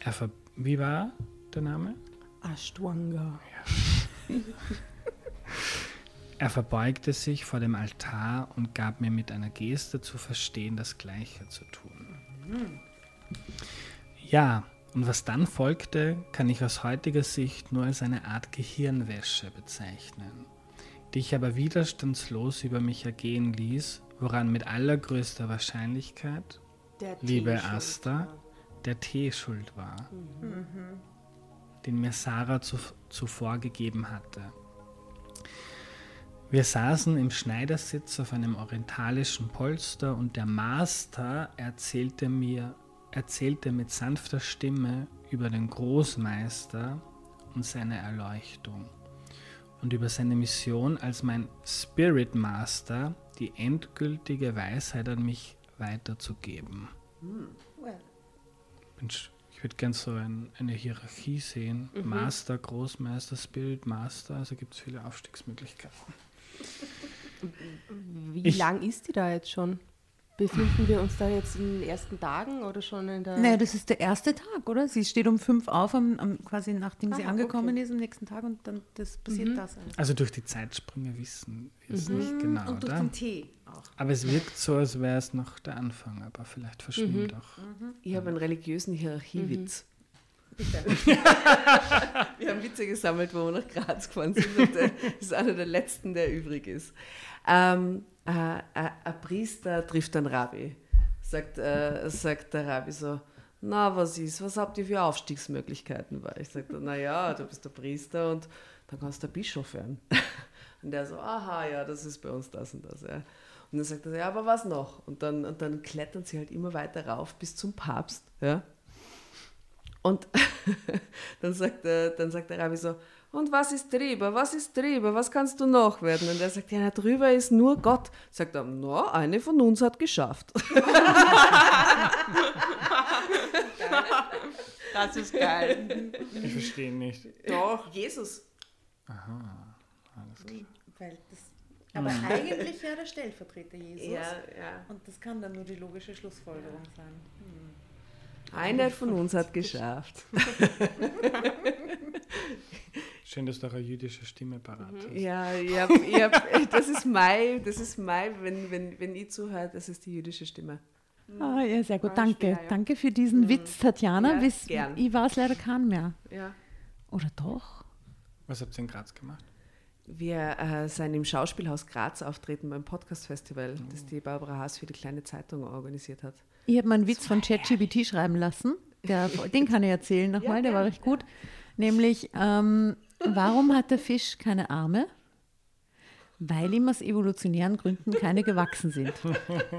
Er ver Wie war der Name? Ashtwanga. Er verbeugte sich vor dem Altar und gab mir mit einer Geste zu verstehen, das Gleiche zu tun. Ja, und was dann folgte, kann ich aus heutiger Sicht nur als eine Art Gehirnwäsche bezeichnen, die ich aber widerstandslos über mich ergehen ließ, woran mit allergrößter Wahrscheinlichkeit, Der liebe. Asta, der Tee schuld war, den mir Sarah zu, zuvor gegeben hatte. Wir saßen im Schneidersitz auf einem orientalischen Polster und der Master erzählte mir, erzählte mit sanfter Stimme über den Großmeister und seine Erleuchtung und über seine Mission als mein Spirit Master die endgültige Weisheit an mich weiterzugeben. Mensch, ich würde gern so ein, eine Hierarchie sehen. Master, Großmeister, Spirit Master, also gibt es viele Aufstiegsmöglichkeiten. Wie Ich- lang ist die da jetzt schon? Befinden wir uns da jetzt in den ersten Tagen oder schon in der. Naja, das ist der erste Tag, oder? Sie steht um fünf auf, am, am, quasi nachdem sie Aha, angekommen okay. ist am nächsten Tag und dann das passiert das alles. Also durch die Zeitsprünge wissen wir es nicht genau, und durch oder? den Tee auch. Aber es wirkt so, als wäre es noch der Anfang, aber vielleicht verschwimmt auch. Ich habe einen religiösen Hierarchiewitz. wir haben Witze gesammelt, wo wir nach Graz gefahren sind und äh, das ist einer der letzten, der übrig ist. Ähm, äh, äh, ein Priester trifft einen Rabbi. Sagt, äh, sagt der Rabbi so, na, was ist, was habt ihr für Aufstiegsmöglichkeiten? Weil ich sagte, na ja, du bist der Priester und dann kannst du der Bischof werden. Und der so, aha, ja, das ist bei uns das und das. Ja. Und dann sagt er, ja, aber was noch? Und dann, und dann klettern sie halt immer weiter rauf bis zum Papst. Ja. Und dann sagt, der, dann sagt der Rabbi so, und was ist drüber? Was ist drüber? Was kannst du noch werden? Und er sagt, ja, drüber ist nur Gott. Sagt er, na, eine von uns hat geschafft. Das ist geil. Ich verstehe nicht. Doch, Jesus. Alles klar. Weil das, aber eigentlich ja der Stellvertreter Jesus. Ja, ja. Und das kann dann nur die logische Schlussfolgerung sein. Einer von uns hat geschafft. Schön, dass du auch eine jüdische Stimme parat hast. Ja, ich hab, ich hab, das ist mein, das ist mein, wenn, wenn, wenn ich zuhöre, das ist die jüdische Stimme. Ah, ja, sehr gut. War Danke. schwer, ja. Danke für diesen Witz, Tatjana. Ja, Bis, gern. ich weiß leider keinen mehr. Ja. Oder doch? Was habt ihr in Graz gemacht? Wir äh, sind im Schauspielhaus Graz auftreten beim Podcast-Festival, das die Barbara Haas für die kleine Zeitung organisiert hat. Ich habe meinen Witz von ChatGPT schreiben lassen. Der, den kann ich erzählen nochmal, der war recht gut. Nämlich, ähm, warum hat der Fisch keine Arme? Weil ihm aus evolutionären Gründen keine gewachsen sind.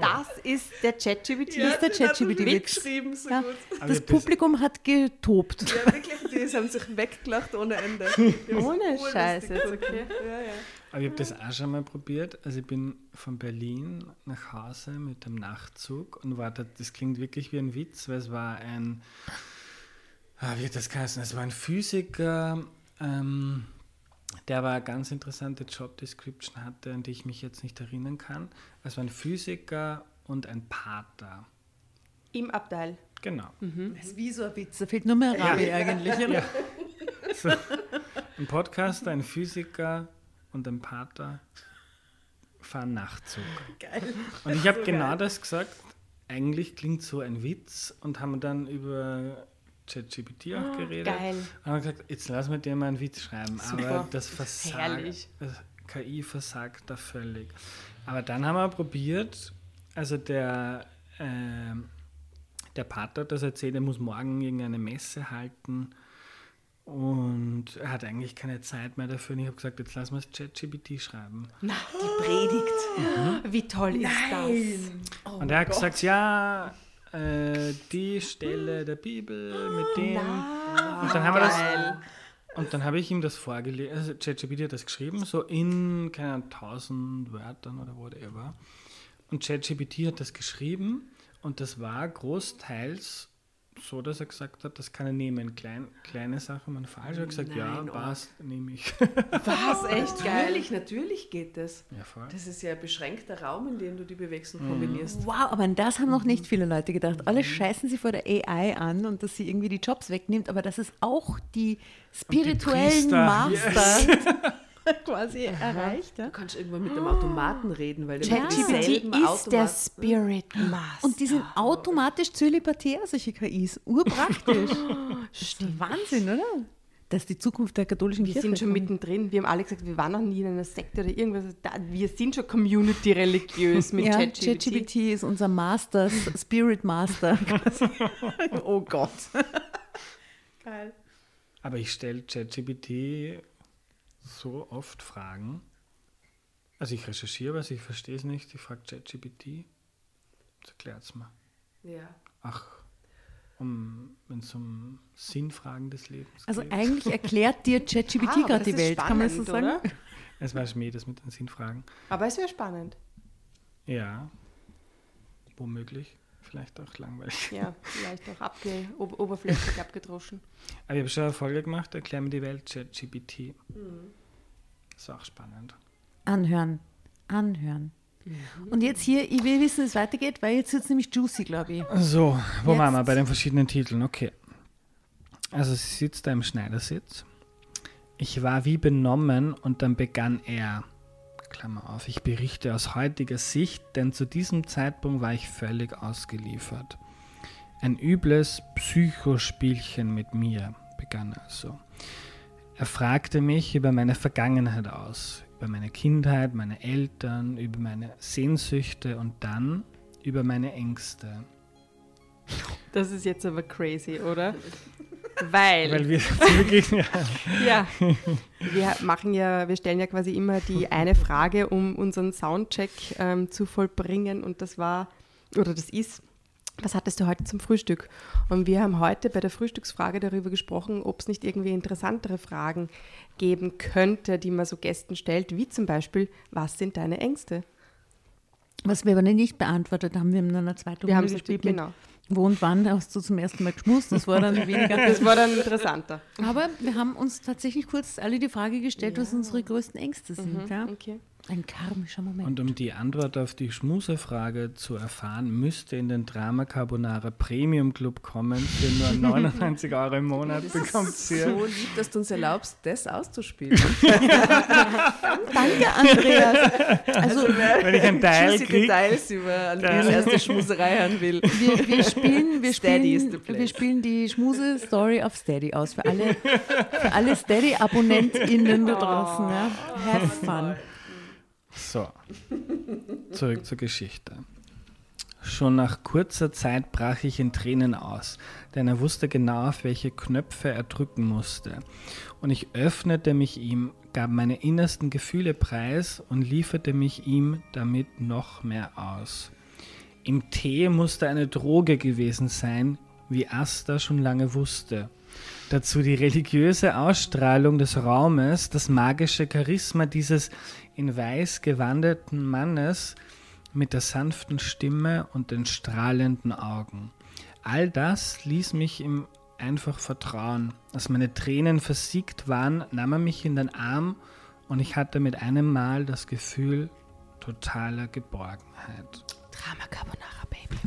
Das ist der ChatGPT. Das ist der ChatGPT-Witz. geschrieben, so Ja, das Publikum hat getobt. Ja, wirklich, die haben sich weggelacht ohne Ende. Ohne Scheiße. Okay. Ja, ja. Aber ich habe das auch schon mal probiert. Also ich bin von Berlin nach Hause mit dem Nachtzug und war da, das klingt wirklich wie ein Witz, weil es war ein, ah, wie hat das geheißen? Es war ein Physiker, ähm, der aber eine ganz interessante Job Description hatte, an die ich mich jetzt nicht erinnern kann. Es war ein Physiker und ein Pater. Im Abteil. Genau. Das ist wie so ein Witz, da fehlt nur mehr Rabi eigentlich. Oder? So, ein Podcaster, ein Physiker und ein Pater fahren Nachtzug. Geil. Und ich habe genau das gesagt. Eigentlich klingt so ein Witz und haben dann über ChatGPT auch geredet. Geil. Und haben gesagt, jetzt lass mir dir mal einen Witz schreiben. Super. Aber das versagt. Herrlich. Das KI versagt da völlig. Aber dann haben wir probiert, also der, äh, der Pater hat das erzählt, er muss morgen irgendeine Messe halten und er hat eigentlich keine Zeit mehr dafür. Und ich habe gesagt, jetzt lassen wir es ChatGPT schreiben. Na, die Predigt. Wie toll ist das? und er hat gesagt, ja, äh, die Stelle der Bibel mit dem. Und dann haben wir das. Und dann habe ich ihm das vorgelesen, also ChatGPT hat das geschrieben, so in, keine Ahnung, 1000 Wörtern oder whatever. Und ChatGPT hat das geschrieben und das war großteils so, dass er gesagt hat, das kann er nehmen. Klein, kleine Sachen waren falsch. Er hat gesagt, ja, Nein, oh. passt, nehme ich. Was, echt geil. Natürlich, natürlich geht das. ja, voll. Das ist ja ein beschränkter Raum, in dem du die bewegst und kombinierst. Wow, aber an das haben noch nicht viele Leute gedacht. Alle scheißen sie vor der AI an und dass sie irgendwie die Jobs wegnimmt, aber dass es auch die spirituellen Priester, Master quasi erreicht. Ja? Du kannst irgendwann mit dem Automaten reden, weil der ChatGPT demselben ist der Automaten- Spirit Master. Und die sind automatisch zölibatär, solche KIs. Urpraktisch. Das ist Wahnsinn, oder? Das ist die Zukunft der katholischen wir Kirche. sind schon mittendrin. Wir haben alle gesagt, wir waren noch nie in einer Sekte oder irgendwas. Wir sind schon Community religiös mit ja, ChatGPT. ChatGPT ist unser Master, Spirit Master. oh Gott. Geil. Aber ich stelle ChatGPT so oft Fragen. Also ich recherchiere was, ich verstehe es nicht. Ich frage ChatGPT. Das erklärt es mir. Ja. Ach, um, wenn es um Sinnfragen des Lebens Also geht. eigentlich erklärt dir ChatGPT Ah, gerade die Welt, kann man das so spannend, sagen? oder? Es war Schmäh, das mit den Sinnfragen. Aber es wäre spannend. Ja, womöglich. Vielleicht auch langweilig. Ja, vielleicht auch abge ob oberflächlich abgedroschen. Aber ich habe schon eine Folge gemacht, erklär mir die Welt, ChatGPT. Das ist auch spannend. Anhören. Anhören. Und jetzt hier, ich will wissen, wie es weitergeht, weil jetzt wird es nämlich juicy, glaube ich. So, wo Jetzt- waren wir? Bei den verschiedenen Titeln, okay. Also sie sitzt da im Schneidersitz. Ich war wie benommen und dann begann er. Klammer auf, ich berichte aus heutiger Sicht, denn zu diesem Zeitpunkt war ich völlig ausgeliefert. Ein übles Psychospielchen mit mir begann also. Er fragte mich über meine Vergangenheit aus, über meine Kindheit, meine Eltern, über meine Sehnsüchte und dann über meine Ängste. Das ist jetzt aber crazy, oder? Weil, Weil wir wirklich, ja, ja, wir machen ja, wir stellen ja quasi immer die eine Frage, um unseren Soundcheck ähm, zu vollbringen. Und das war, oder das ist, was hattest du heute zum Frühstück? Und wir haben heute bei der Frühstücksfrage darüber gesprochen, ob es nicht irgendwie interessantere Fragen geben könnte, die man so Gästen stellt, wie zum Beispiel, was sind deine Ängste? Was wir aber nicht beantwortet haben, wir haben dann eine zweite Wir haben Runde es gespielt genau. Wo und wann hast du zum ersten Mal geschmust? Das war dann weniger. Das war dann interessanter. Aber wir haben uns tatsächlich kurz alle die Frage gestellt, was unsere größten Ängste sind. Ja? Okay. Ein karmischer Moment. Und um die Antwort auf die Schmusefrage zu erfahren, müsste in den Drama Carbonara Premium Club kommen. Für nur 99 Euro im Monat bekommt ihr. So lieb, dass du uns erlaubst, das auszuspielen. Danke, Andreas. Also Wenn ich einen Teil Details über Andreas erste Schmuserei hören will. wir, wir, spielen, wir, Steady is the spielen, wir spielen die Schmuse-Story auf Steady aus. Für alle, für alle Steady-AbonnentInnen da draußen. Ja? Have fun. So, zurück zur Geschichte. Schon nach kurzer Zeit brach ich in Tränen aus, denn er wusste genau, auf welche Knöpfe er drücken musste. Und ich öffnete mich ihm, gab meine innersten Gefühle preis und lieferte mich ihm damit noch mehr aus. Im Tee musste eine Droge gewesen sein, wie Asta schon lange wusste. Dazu die religiöse Ausstrahlung des Raumes, das magische Charisma dieses in weiß gewandeten Mannes mit der sanften Stimme und den strahlenden Augen. All das ließ mich ihm einfach vertrauen. Als meine Tränen versiegt waren, nahm er mich in den Arm und ich hatte mit einem Mal das Gefühl totaler Geborgenheit. Drama Carbonara, Baby.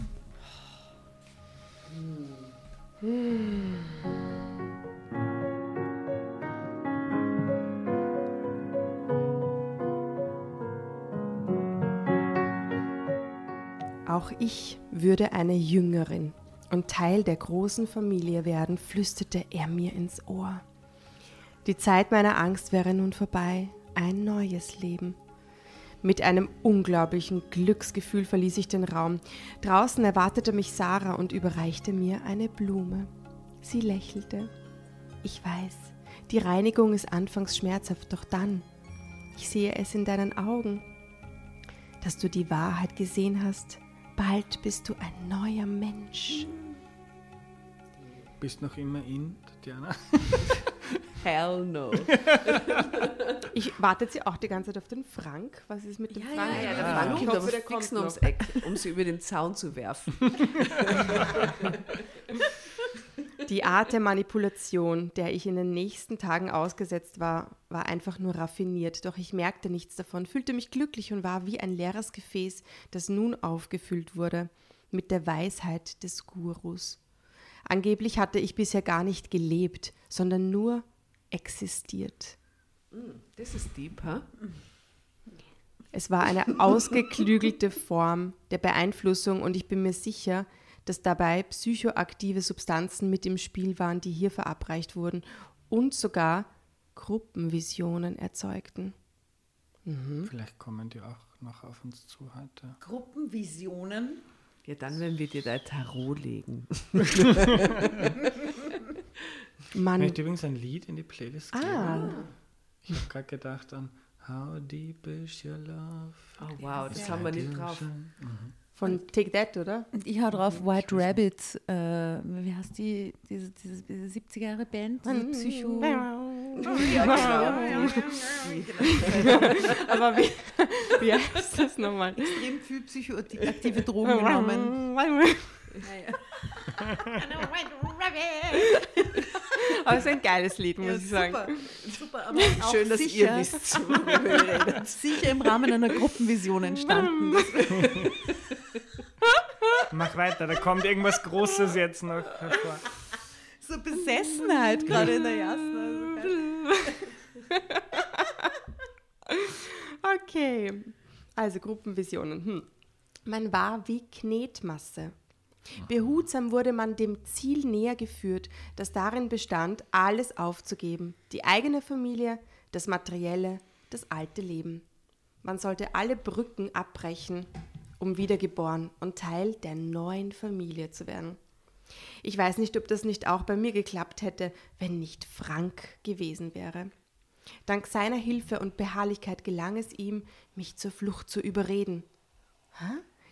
Auch ich würde eine Jüngerin und Teil der großen Familie werden, flüsterte er mir ins Ohr. Die Zeit meiner Angst wäre nun vorbei, ein neues Leben. Mit einem unglaublichen Glücksgefühl verließ ich den Raum. Draußen erwartete mich Sarah und überreichte mir eine Blume. Sie lächelte. Ich weiß, die Reinigung ist anfangs schmerzhaft, doch dann, ich sehe es in deinen Augen, dass du die Wahrheit gesehen hast. Bald bist du ein neuer Mensch. Bist noch immer in, Tatjana? Hell no. Ich warte jetzt ja auch die ganze Zeit auf den Frank. Was ist mit dem Ja, Frank? ja, ja, Der Ah. Frank Ich kommt hoffe, der kommt ums. Eck, um sie über den Zaun zu werfen. Die Art der Manipulation, der ich in den nächsten Tagen ausgesetzt war, war einfach nur raffiniert. Doch ich merkte nichts davon, fühlte mich glücklich und war wie ein leeres Gefäß, das nun aufgefüllt wurde mit der Weisheit des Gurus. Angeblich hatte ich bisher gar nicht gelebt, sondern nur existiert. Das ist deep, ha? Es war eine ausgeklügelte Form der Beeinflussung und ich bin mir sicher, dass dabei psychoaktive Substanzen mit im Spiel waren, die hier verabreicht wurden und sogar Gruppenvisionen erzeugten. Vielleicht kommen die auch noch auf uns zu heute. Gruppenvisionen. Ja, dann, wenn wir dir dein Tarot legen. Ich Man, möchte übrigens ein Lied in die Playlist geben. ah, Ich habe gerade gedacht an How Deep Is Your Love? Oh wow, das haben wir nicht drauf. Von Take That, oder? Und ich hau drauf White Rabbit. Äh, wie heißt die, diese, diese, diese 70er Jahre Band? Diese Psycho. Aber wie, wie heißt das nochmal? Extrem viel psychoaktive Drogen genommen. Aber es ist ein geiles Lied, muss ich sagen. super, super, aber auch Schön, dass sicher, ihr wisst, worüber sicher im Rahmen einer Gruppenvision entstanden. Mach weiter, da kommt irgendwas Großes jetzt noch hervor. so Besessenheit gerade in der Jasna. Okay, also Gruppenvisionen. Hm. Man war wie Knetmasse. Behutsam wurde man dem Ziel näher geführt, das darin bestand, alles aufzugeben. Die eigene Familie, das Materielle, das alte Leben. Man sollte alle Brücken abbrechen, um wiedergeboren und Teil der neuen Familie zu werden. Ich weiß nicht, ob das nicht auch bei mir geklappt hätte, wenn nicht Frank gewesen wäre. Dank seiner Hilfe und Beharrlichkeit gelang es ihm, mich zur Flucht zu überreden.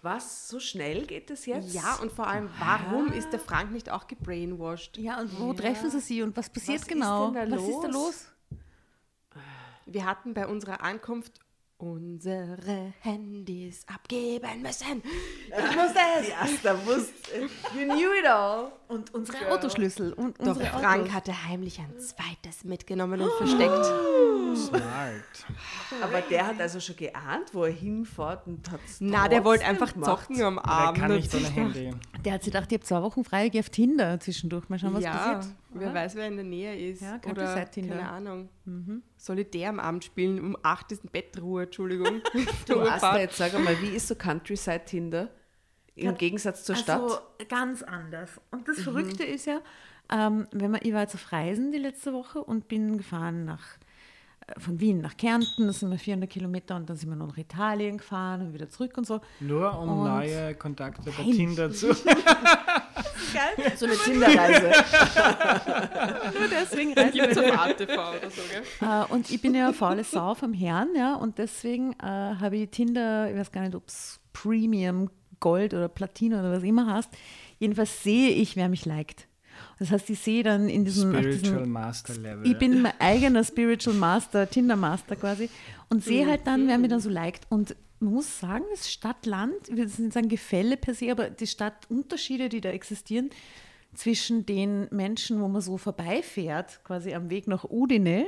Was? So schnell geht es jetzt? Ja, und vor allem, warum ist der Frank nicht auch gebrainwashed? Ja, und wo treffen sie sie und was passiert Was ist genau? denn da was ist da los? los? Wir hatten bei unserer Ankunft unsere Handys abgeben müssen. Ich musste es. Die Asta wusste. You knew it all. Und unsere Autoschlüssel und Doch unsere Frank Autos. hatte heimlich ein zweites mitgenommen und versteckt. Smart. Aber der hat also schon geahnt, wo er hinfährt und hat Na, der wollte einfach zocken am Der Abend. kann und nicht ohne Handy. Der hat sich gedacht, ich habe zwei Wochen frei, ich gehe auf Tinder zwischendurch. Mal schauen, was ja, passiert. wer weiß, wer in der Nähe ist. Ja, könnte Oder, sein, Tinder. keine Ahnung. Solitär am Abend spielen, um 8 ist Bettruhe, Entschuldigung. Du. Asta, jetzt sag einmal, wie ist so Countryside Tinder? Im Gegensatz zur Stadt? Also ganz anders. Und das Verrückte ist ja, ähm, wenn man, ich war jetzt auf Reisen die letzte Woche und bin gefahren nach, von Wien nach Kärnten, das sind wir 400 Kilometer und dann sind wir noch nach Italien gefahren und wieder zurück und so. Nur um Und- neue Kontakte bei. Tinder zu. so eine Tinderreise. Nur deswegen Gibt zum ATV oder so, gell? Äh, und ich bin ja eine faule Sau vom Herrn, ja, und deswegen äh, habe ich Tinder, ich weiß gar nicht, ob es Premium, Gold oder Platin oder was immer heißt. Jedenfalls sehe ich, wer mich liked. Das heißt, ich sehe dann in diesem, Spiritual diesem Master Level. ich bin mein eigener Spiritual Master, Tinder Master quasi und sehe halt dann, wer mir dann so liked. Und man muss sagen, das Stadt-Land, ich will jetzt nicht sagen Gefälle per se, aber die Stadtunterschiede, die da existieren zwischen den Menschen, wo man so vorbeifährt, quasi am Weg nach Udine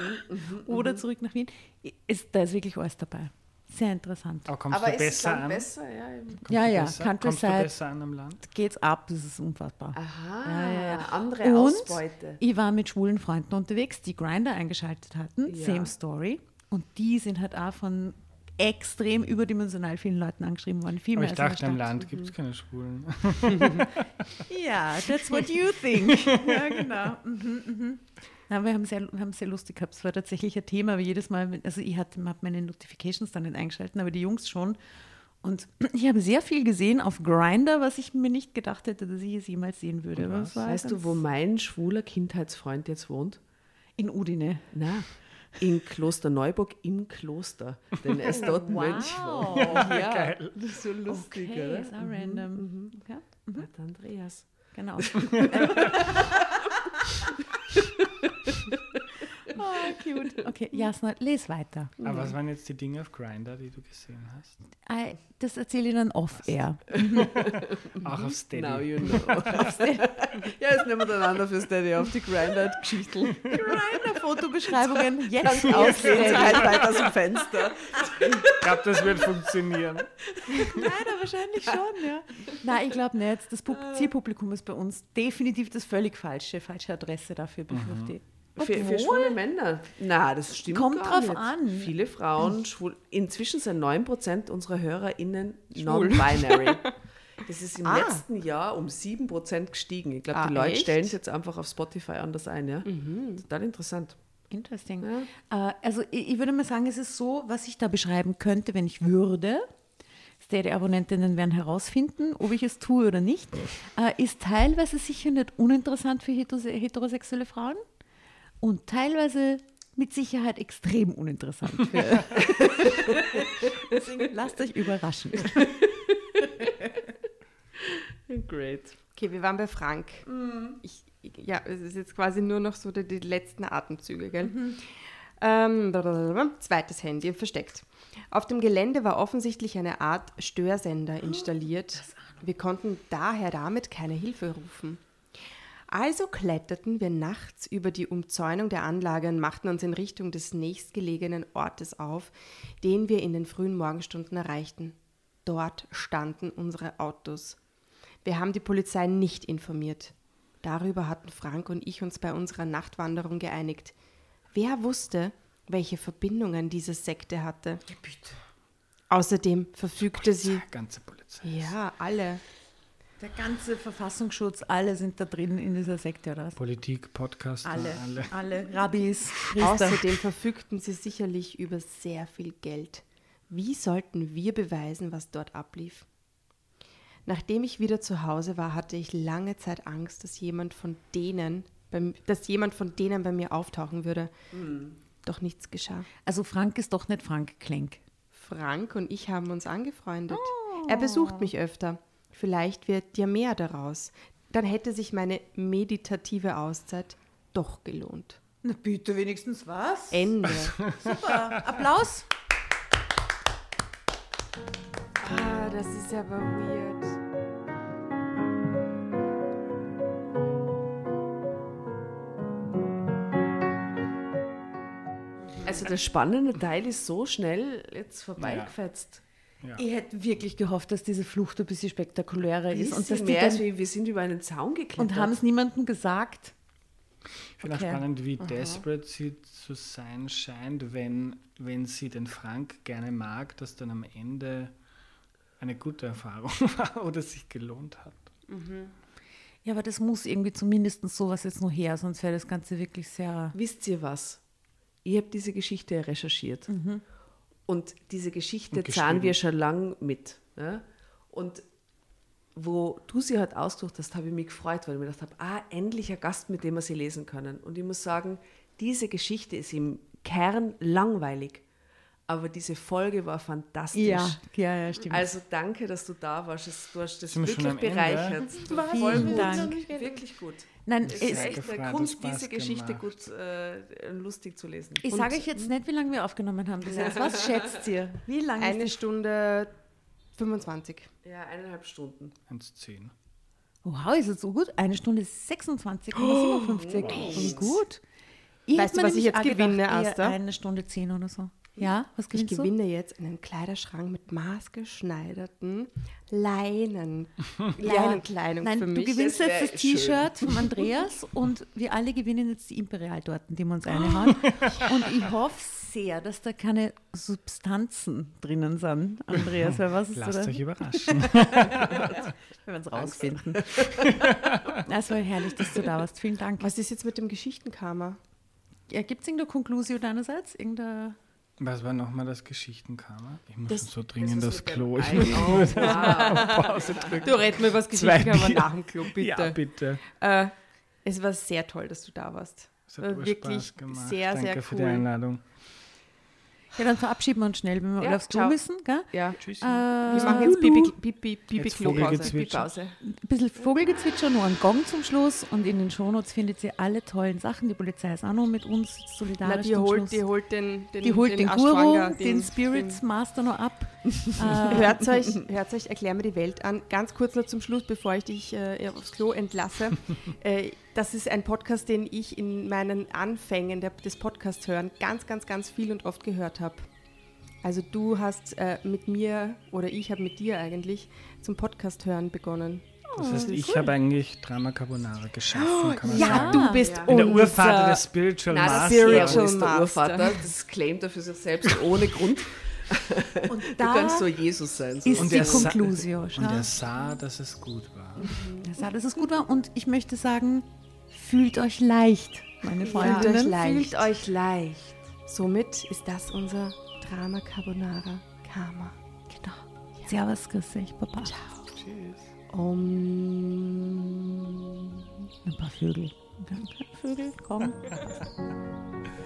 oder zurück nach Wien, ist, da ist wirklich alles dabei. Sehr interessant. Aber kommst Aber du besser an? besser? Ja, Ja, ja, besser? Countryside. Kommst du besser an am Land? Geht's ab, das ist unfassbar. Aha, Ja, andere Und Ausbeute. ich war mit schwulen Freunden unterwegs, die Grinder eingeschaltet hatten, Ja. same story. Und die sind halt auch von extrem überdimensional vielen Leuten angeschrieben worden. Viel Aber mehr ich als in dachte, im. Land gibt es keine Schwulen. Ja, that's what you think. ja, genau. Mhm, mhm. Na, wir haben sehr, wir haben sehr lustig gehabt. Es war tatsächlich ein Thema, aber jedes Mal, also ich hatte habe meine Notifications dann nicht eingeschalten, aber die Jungs schon. Und ich habe sehr viel gesehen auf Grinder, was ich mir nicht gedacht hätte, dass ich es jemals sehen würde. Was? Weißt du, wo mein schwuler Kindheitsfreund jetzt wohnt? In Udine. Na, in Kloster Neuburg im Kloster. Denn er ist dort Wow. Mönch. war. Ja, Geil. das ist so lustig, Okay, oder? ist auch random. Ja, Hat Andreas. genau. oh, cute. Okay, Jasna, les weiter. Aber was waren jetzt die Dinge auf Grinder, die du gesehen hast? Äh, Das erzähle ich dann off-air. Auch auf Steady. Now you know. ja, jetzt nehmen wir einander für Steady auf die Grinded-Geschichten. Grinder-Fotobeschreibungen jetzt Jetzt aufsehen. halt weiter aus dem Fenster. Ich glaube, das wird funktionieren. Leider wahrscheinlich schon, ja. Nein, ich glaube nicht. Das Pub Zielpublikum ist bei uns definitiv das völlig falsche, falsche Adresse dafür, befürchte ich. Für, für schwule Männer? Na, das stimmt Kommt gar drauf nicht. an. Viele Frauen, schwul, inzwischen sind 9% unserer HörerInnen non-binary. Das ist im Ah. letzten Jahr um 7% gestiegen. Ich glaube, Ah, die Leute stellen es jetzt einfach auf Spotify anders ein. Ja? Mhm. Total interessant. Interesting. Äh, also ich, ich würde mal sagen, es ist so, was ich da beschreiben könnte, wenn ich würde. Steady-Abonnentinnen werden herausfinden, ob ich es tue oder nicht. Äh, ist teilweise sicher nicht uninteressant für hetose- heterosexuelle Frauen und teilweise mit Sicherheit extrem uninteressant. Deswegen lasst euch überraschen. Great. Okay, wir waren bei Frank. Ich, ich- ja, es ist jetzt quasi nur noch so die, die letzten Atemzüge, gell? Ähm, blablabla. zweites Handy versteckt. Auf dem Gelände war offensichtlich eine Art Störsender installiert. Wir konnten daher damit keine Hilfe rufen. Also kletterten wir nachts über die Umzäunung der Anlage und machten uns in Richtung des nächstgelegenen Ortes auf, den wir in den frühen Morgenstunden erreichten. Dort standen unsere Autos. Wir haben die Polizei nicht informiert. Darüber hatten Frank und ich uns bei unserer Nachtwanderung geeinigt. Wer wusste, welche Verbindungen diese Sekte hatte? Außerdem verfügte sie. Ganze Polizei. Ja, alle. Der ganze Verfassungsschutz, alle sind da drin in dieser Sekte, oder? was? Politik, Podcaster, Alle, alle. alle, Rabbis, Priester. Außerdem verfügten sie sicherlich über sehr viel Geld. Wie sollten wir beweisen, was dort ablief? Nachdem ich wieder zu Hause war, hatte ich lange Zeit Angst, dass jemand von denen, beim, dass jemand von denen bei mir auftauchen würde. Doch nichts geschah. Also Frank ist doch nicht Frank Klenk. Frank und ich haben uns angefreundet. Er besucht mich öfter. Vielleicht wird dir mehr daraus. Dann hätte sich meine meditative Auszeit doch gelohnt. Na bitte, wenigstens was. Ende. Super. Applaus. ah, das ist aber weird. Also der spannende Teil ist so schnell jetzt vorbeigefetzt. Ja. Ich hätte wirklich gehofft, dass diese Flucht ein bisschen spektakulärer ist und dass die mehr als dann, wir sind über einen Zaun geklettert. und haben es niemandem gesagt. Ich finde Okay. auch spannend, wie desperate sie zu sein scheint, wenn, wenn sie den Frank gerne mag, dass dann am Ende eine gute Erfahrung war oder sich gelohnt hat. Ja, aber das muss irgendwie zumindest sowas jetzt noch her, sonst wäre das Ganze wirklich sehr. Wisst ihr was? Ich habe diese Geschichte recherchiert. Und diese Geschichte Und zahlen wir schon lang mit. Ja? Und wo du sie halt ausgesucht hast, habe ich mich gefreut, weil ich mir gedacht habe, ah, endlich ein Gast, mit dem wir sie lesen können. Und ich muss sagen, diese Geschichte ist im Kern langweilig. Aber diese Folge war fantastisch. ja, ja, stimmt. Also danke, dass du da warst. Es- Du hast das Sind wir schon wirklich Ende? bereichert. Vielen Voll gut. Dank. Wirklich gut. Nein, Es ist echt eine Kunst, diese Geschichte gemacht. gut äh, lustig zu lesen. ich sage euch jetzt nicht, wie lange wir aufgenommen haben bis jetzt. Was schätzt ihr? Wie lange Eine Stunde 25. Ja, eineinhalb Stunden. 1,10. die? Wow, ist es so gut? Eine Stunde 26,57. Wie gut. Ich Weißt du, was ich jetzt gewinne, Asta? Eine Stunde 10 oder so. Ja, was Ich gewinnst du? gewinne jetzt einen Kleiderschrank mit maßgeschneiderten Leinen. Leinenkleidung Nein, für du mich. gewinnst Das jetzt das T-Shirt von Andreas und wir alle gewinnen jetzt die Imperial-Torten, die wir uns reinhauen. und ich hoffe sehr, dass da keine Substanzen drinnen sind, Andreas. Weil was ist Lasst da? euch überraschen. Wir werden es rausfinden. Es war herrlich, dass du da warst. Vielen Dank. Was ist jetzt mit dem Geschichtenkammer? ja, gibt es irgendeine Konklusion deinerseits? Irgendeine Was war nochmal das Geschichtenkammer? Ich muss Das- schon so dringend das das, Klo. Ich muss Oh, wow. Pause drücken. Du red mir was Zwei Geschichten, aber Bier. nach dem Klo, bitte. Ja, bitte. Äh, es war sehr toll, dass du da warst. Es hat War wirklich gemacht. sehr, Danke sehr für die cool. Einladung. Ja, dann verabschieden wir uns schnell, wenn wir Ja, alle aufs Klo ciao. müssen. Gell? Ja, Tschüss. Äh, Wir machen jetzt Pipi, Pipi, Pipi Jetzt Klopause. Vogelgezwitscher. Pause. ein bisschen Vogelgezwitscher, nur ein Gong zum Schluss. Und in den Shownotes findet ihr alle tollen Sachen. Die Polizei ist auch noch mit uns Na, solidarisch die zum holt, Schluss. die holt den, den, Die holt den, Aschwanger, Guru, den, Spirits Master noch ab. äh, Hört euch, hört euch Erklär mir die Welt an. Ganz kurz noch zum Schluss, bevor ich dich äh, aufs Klo entlasse. äh, das ist ein Podcast, den ich in meinen Anfängen der, des Podcasts hören ganz, ganz, ganz viel und oft gehört habe. Also du hast äh, mit mir oder ich habe mit dir eigentlich zum Podcast hören begonnen. Das heißt, ich habe eigentlich Drama Carbonara geschaffen, kann man Ja, sagen. du bist Ja. In der unser Urvater des Spiritual Nein, Master. Spiritual ist der Master. Urvater. Das claimt er für sich selbst ohne Grund. und Du da kannst so Jesus sein. So. ist Und die Konklusion. Und er sah, dass es gut war. Er sah, dass es gut war. Und ich möchte sagen, fühlt euch leicht, meine Freundinnen. Fühlt euch leicht. Fühlt euch leicht. Somit ist das unser Drama Carbonara Karma. Genau. Servus, grüß dich, Papa. Tschüss. Um, Ein paar Vögel. Vögel, komm.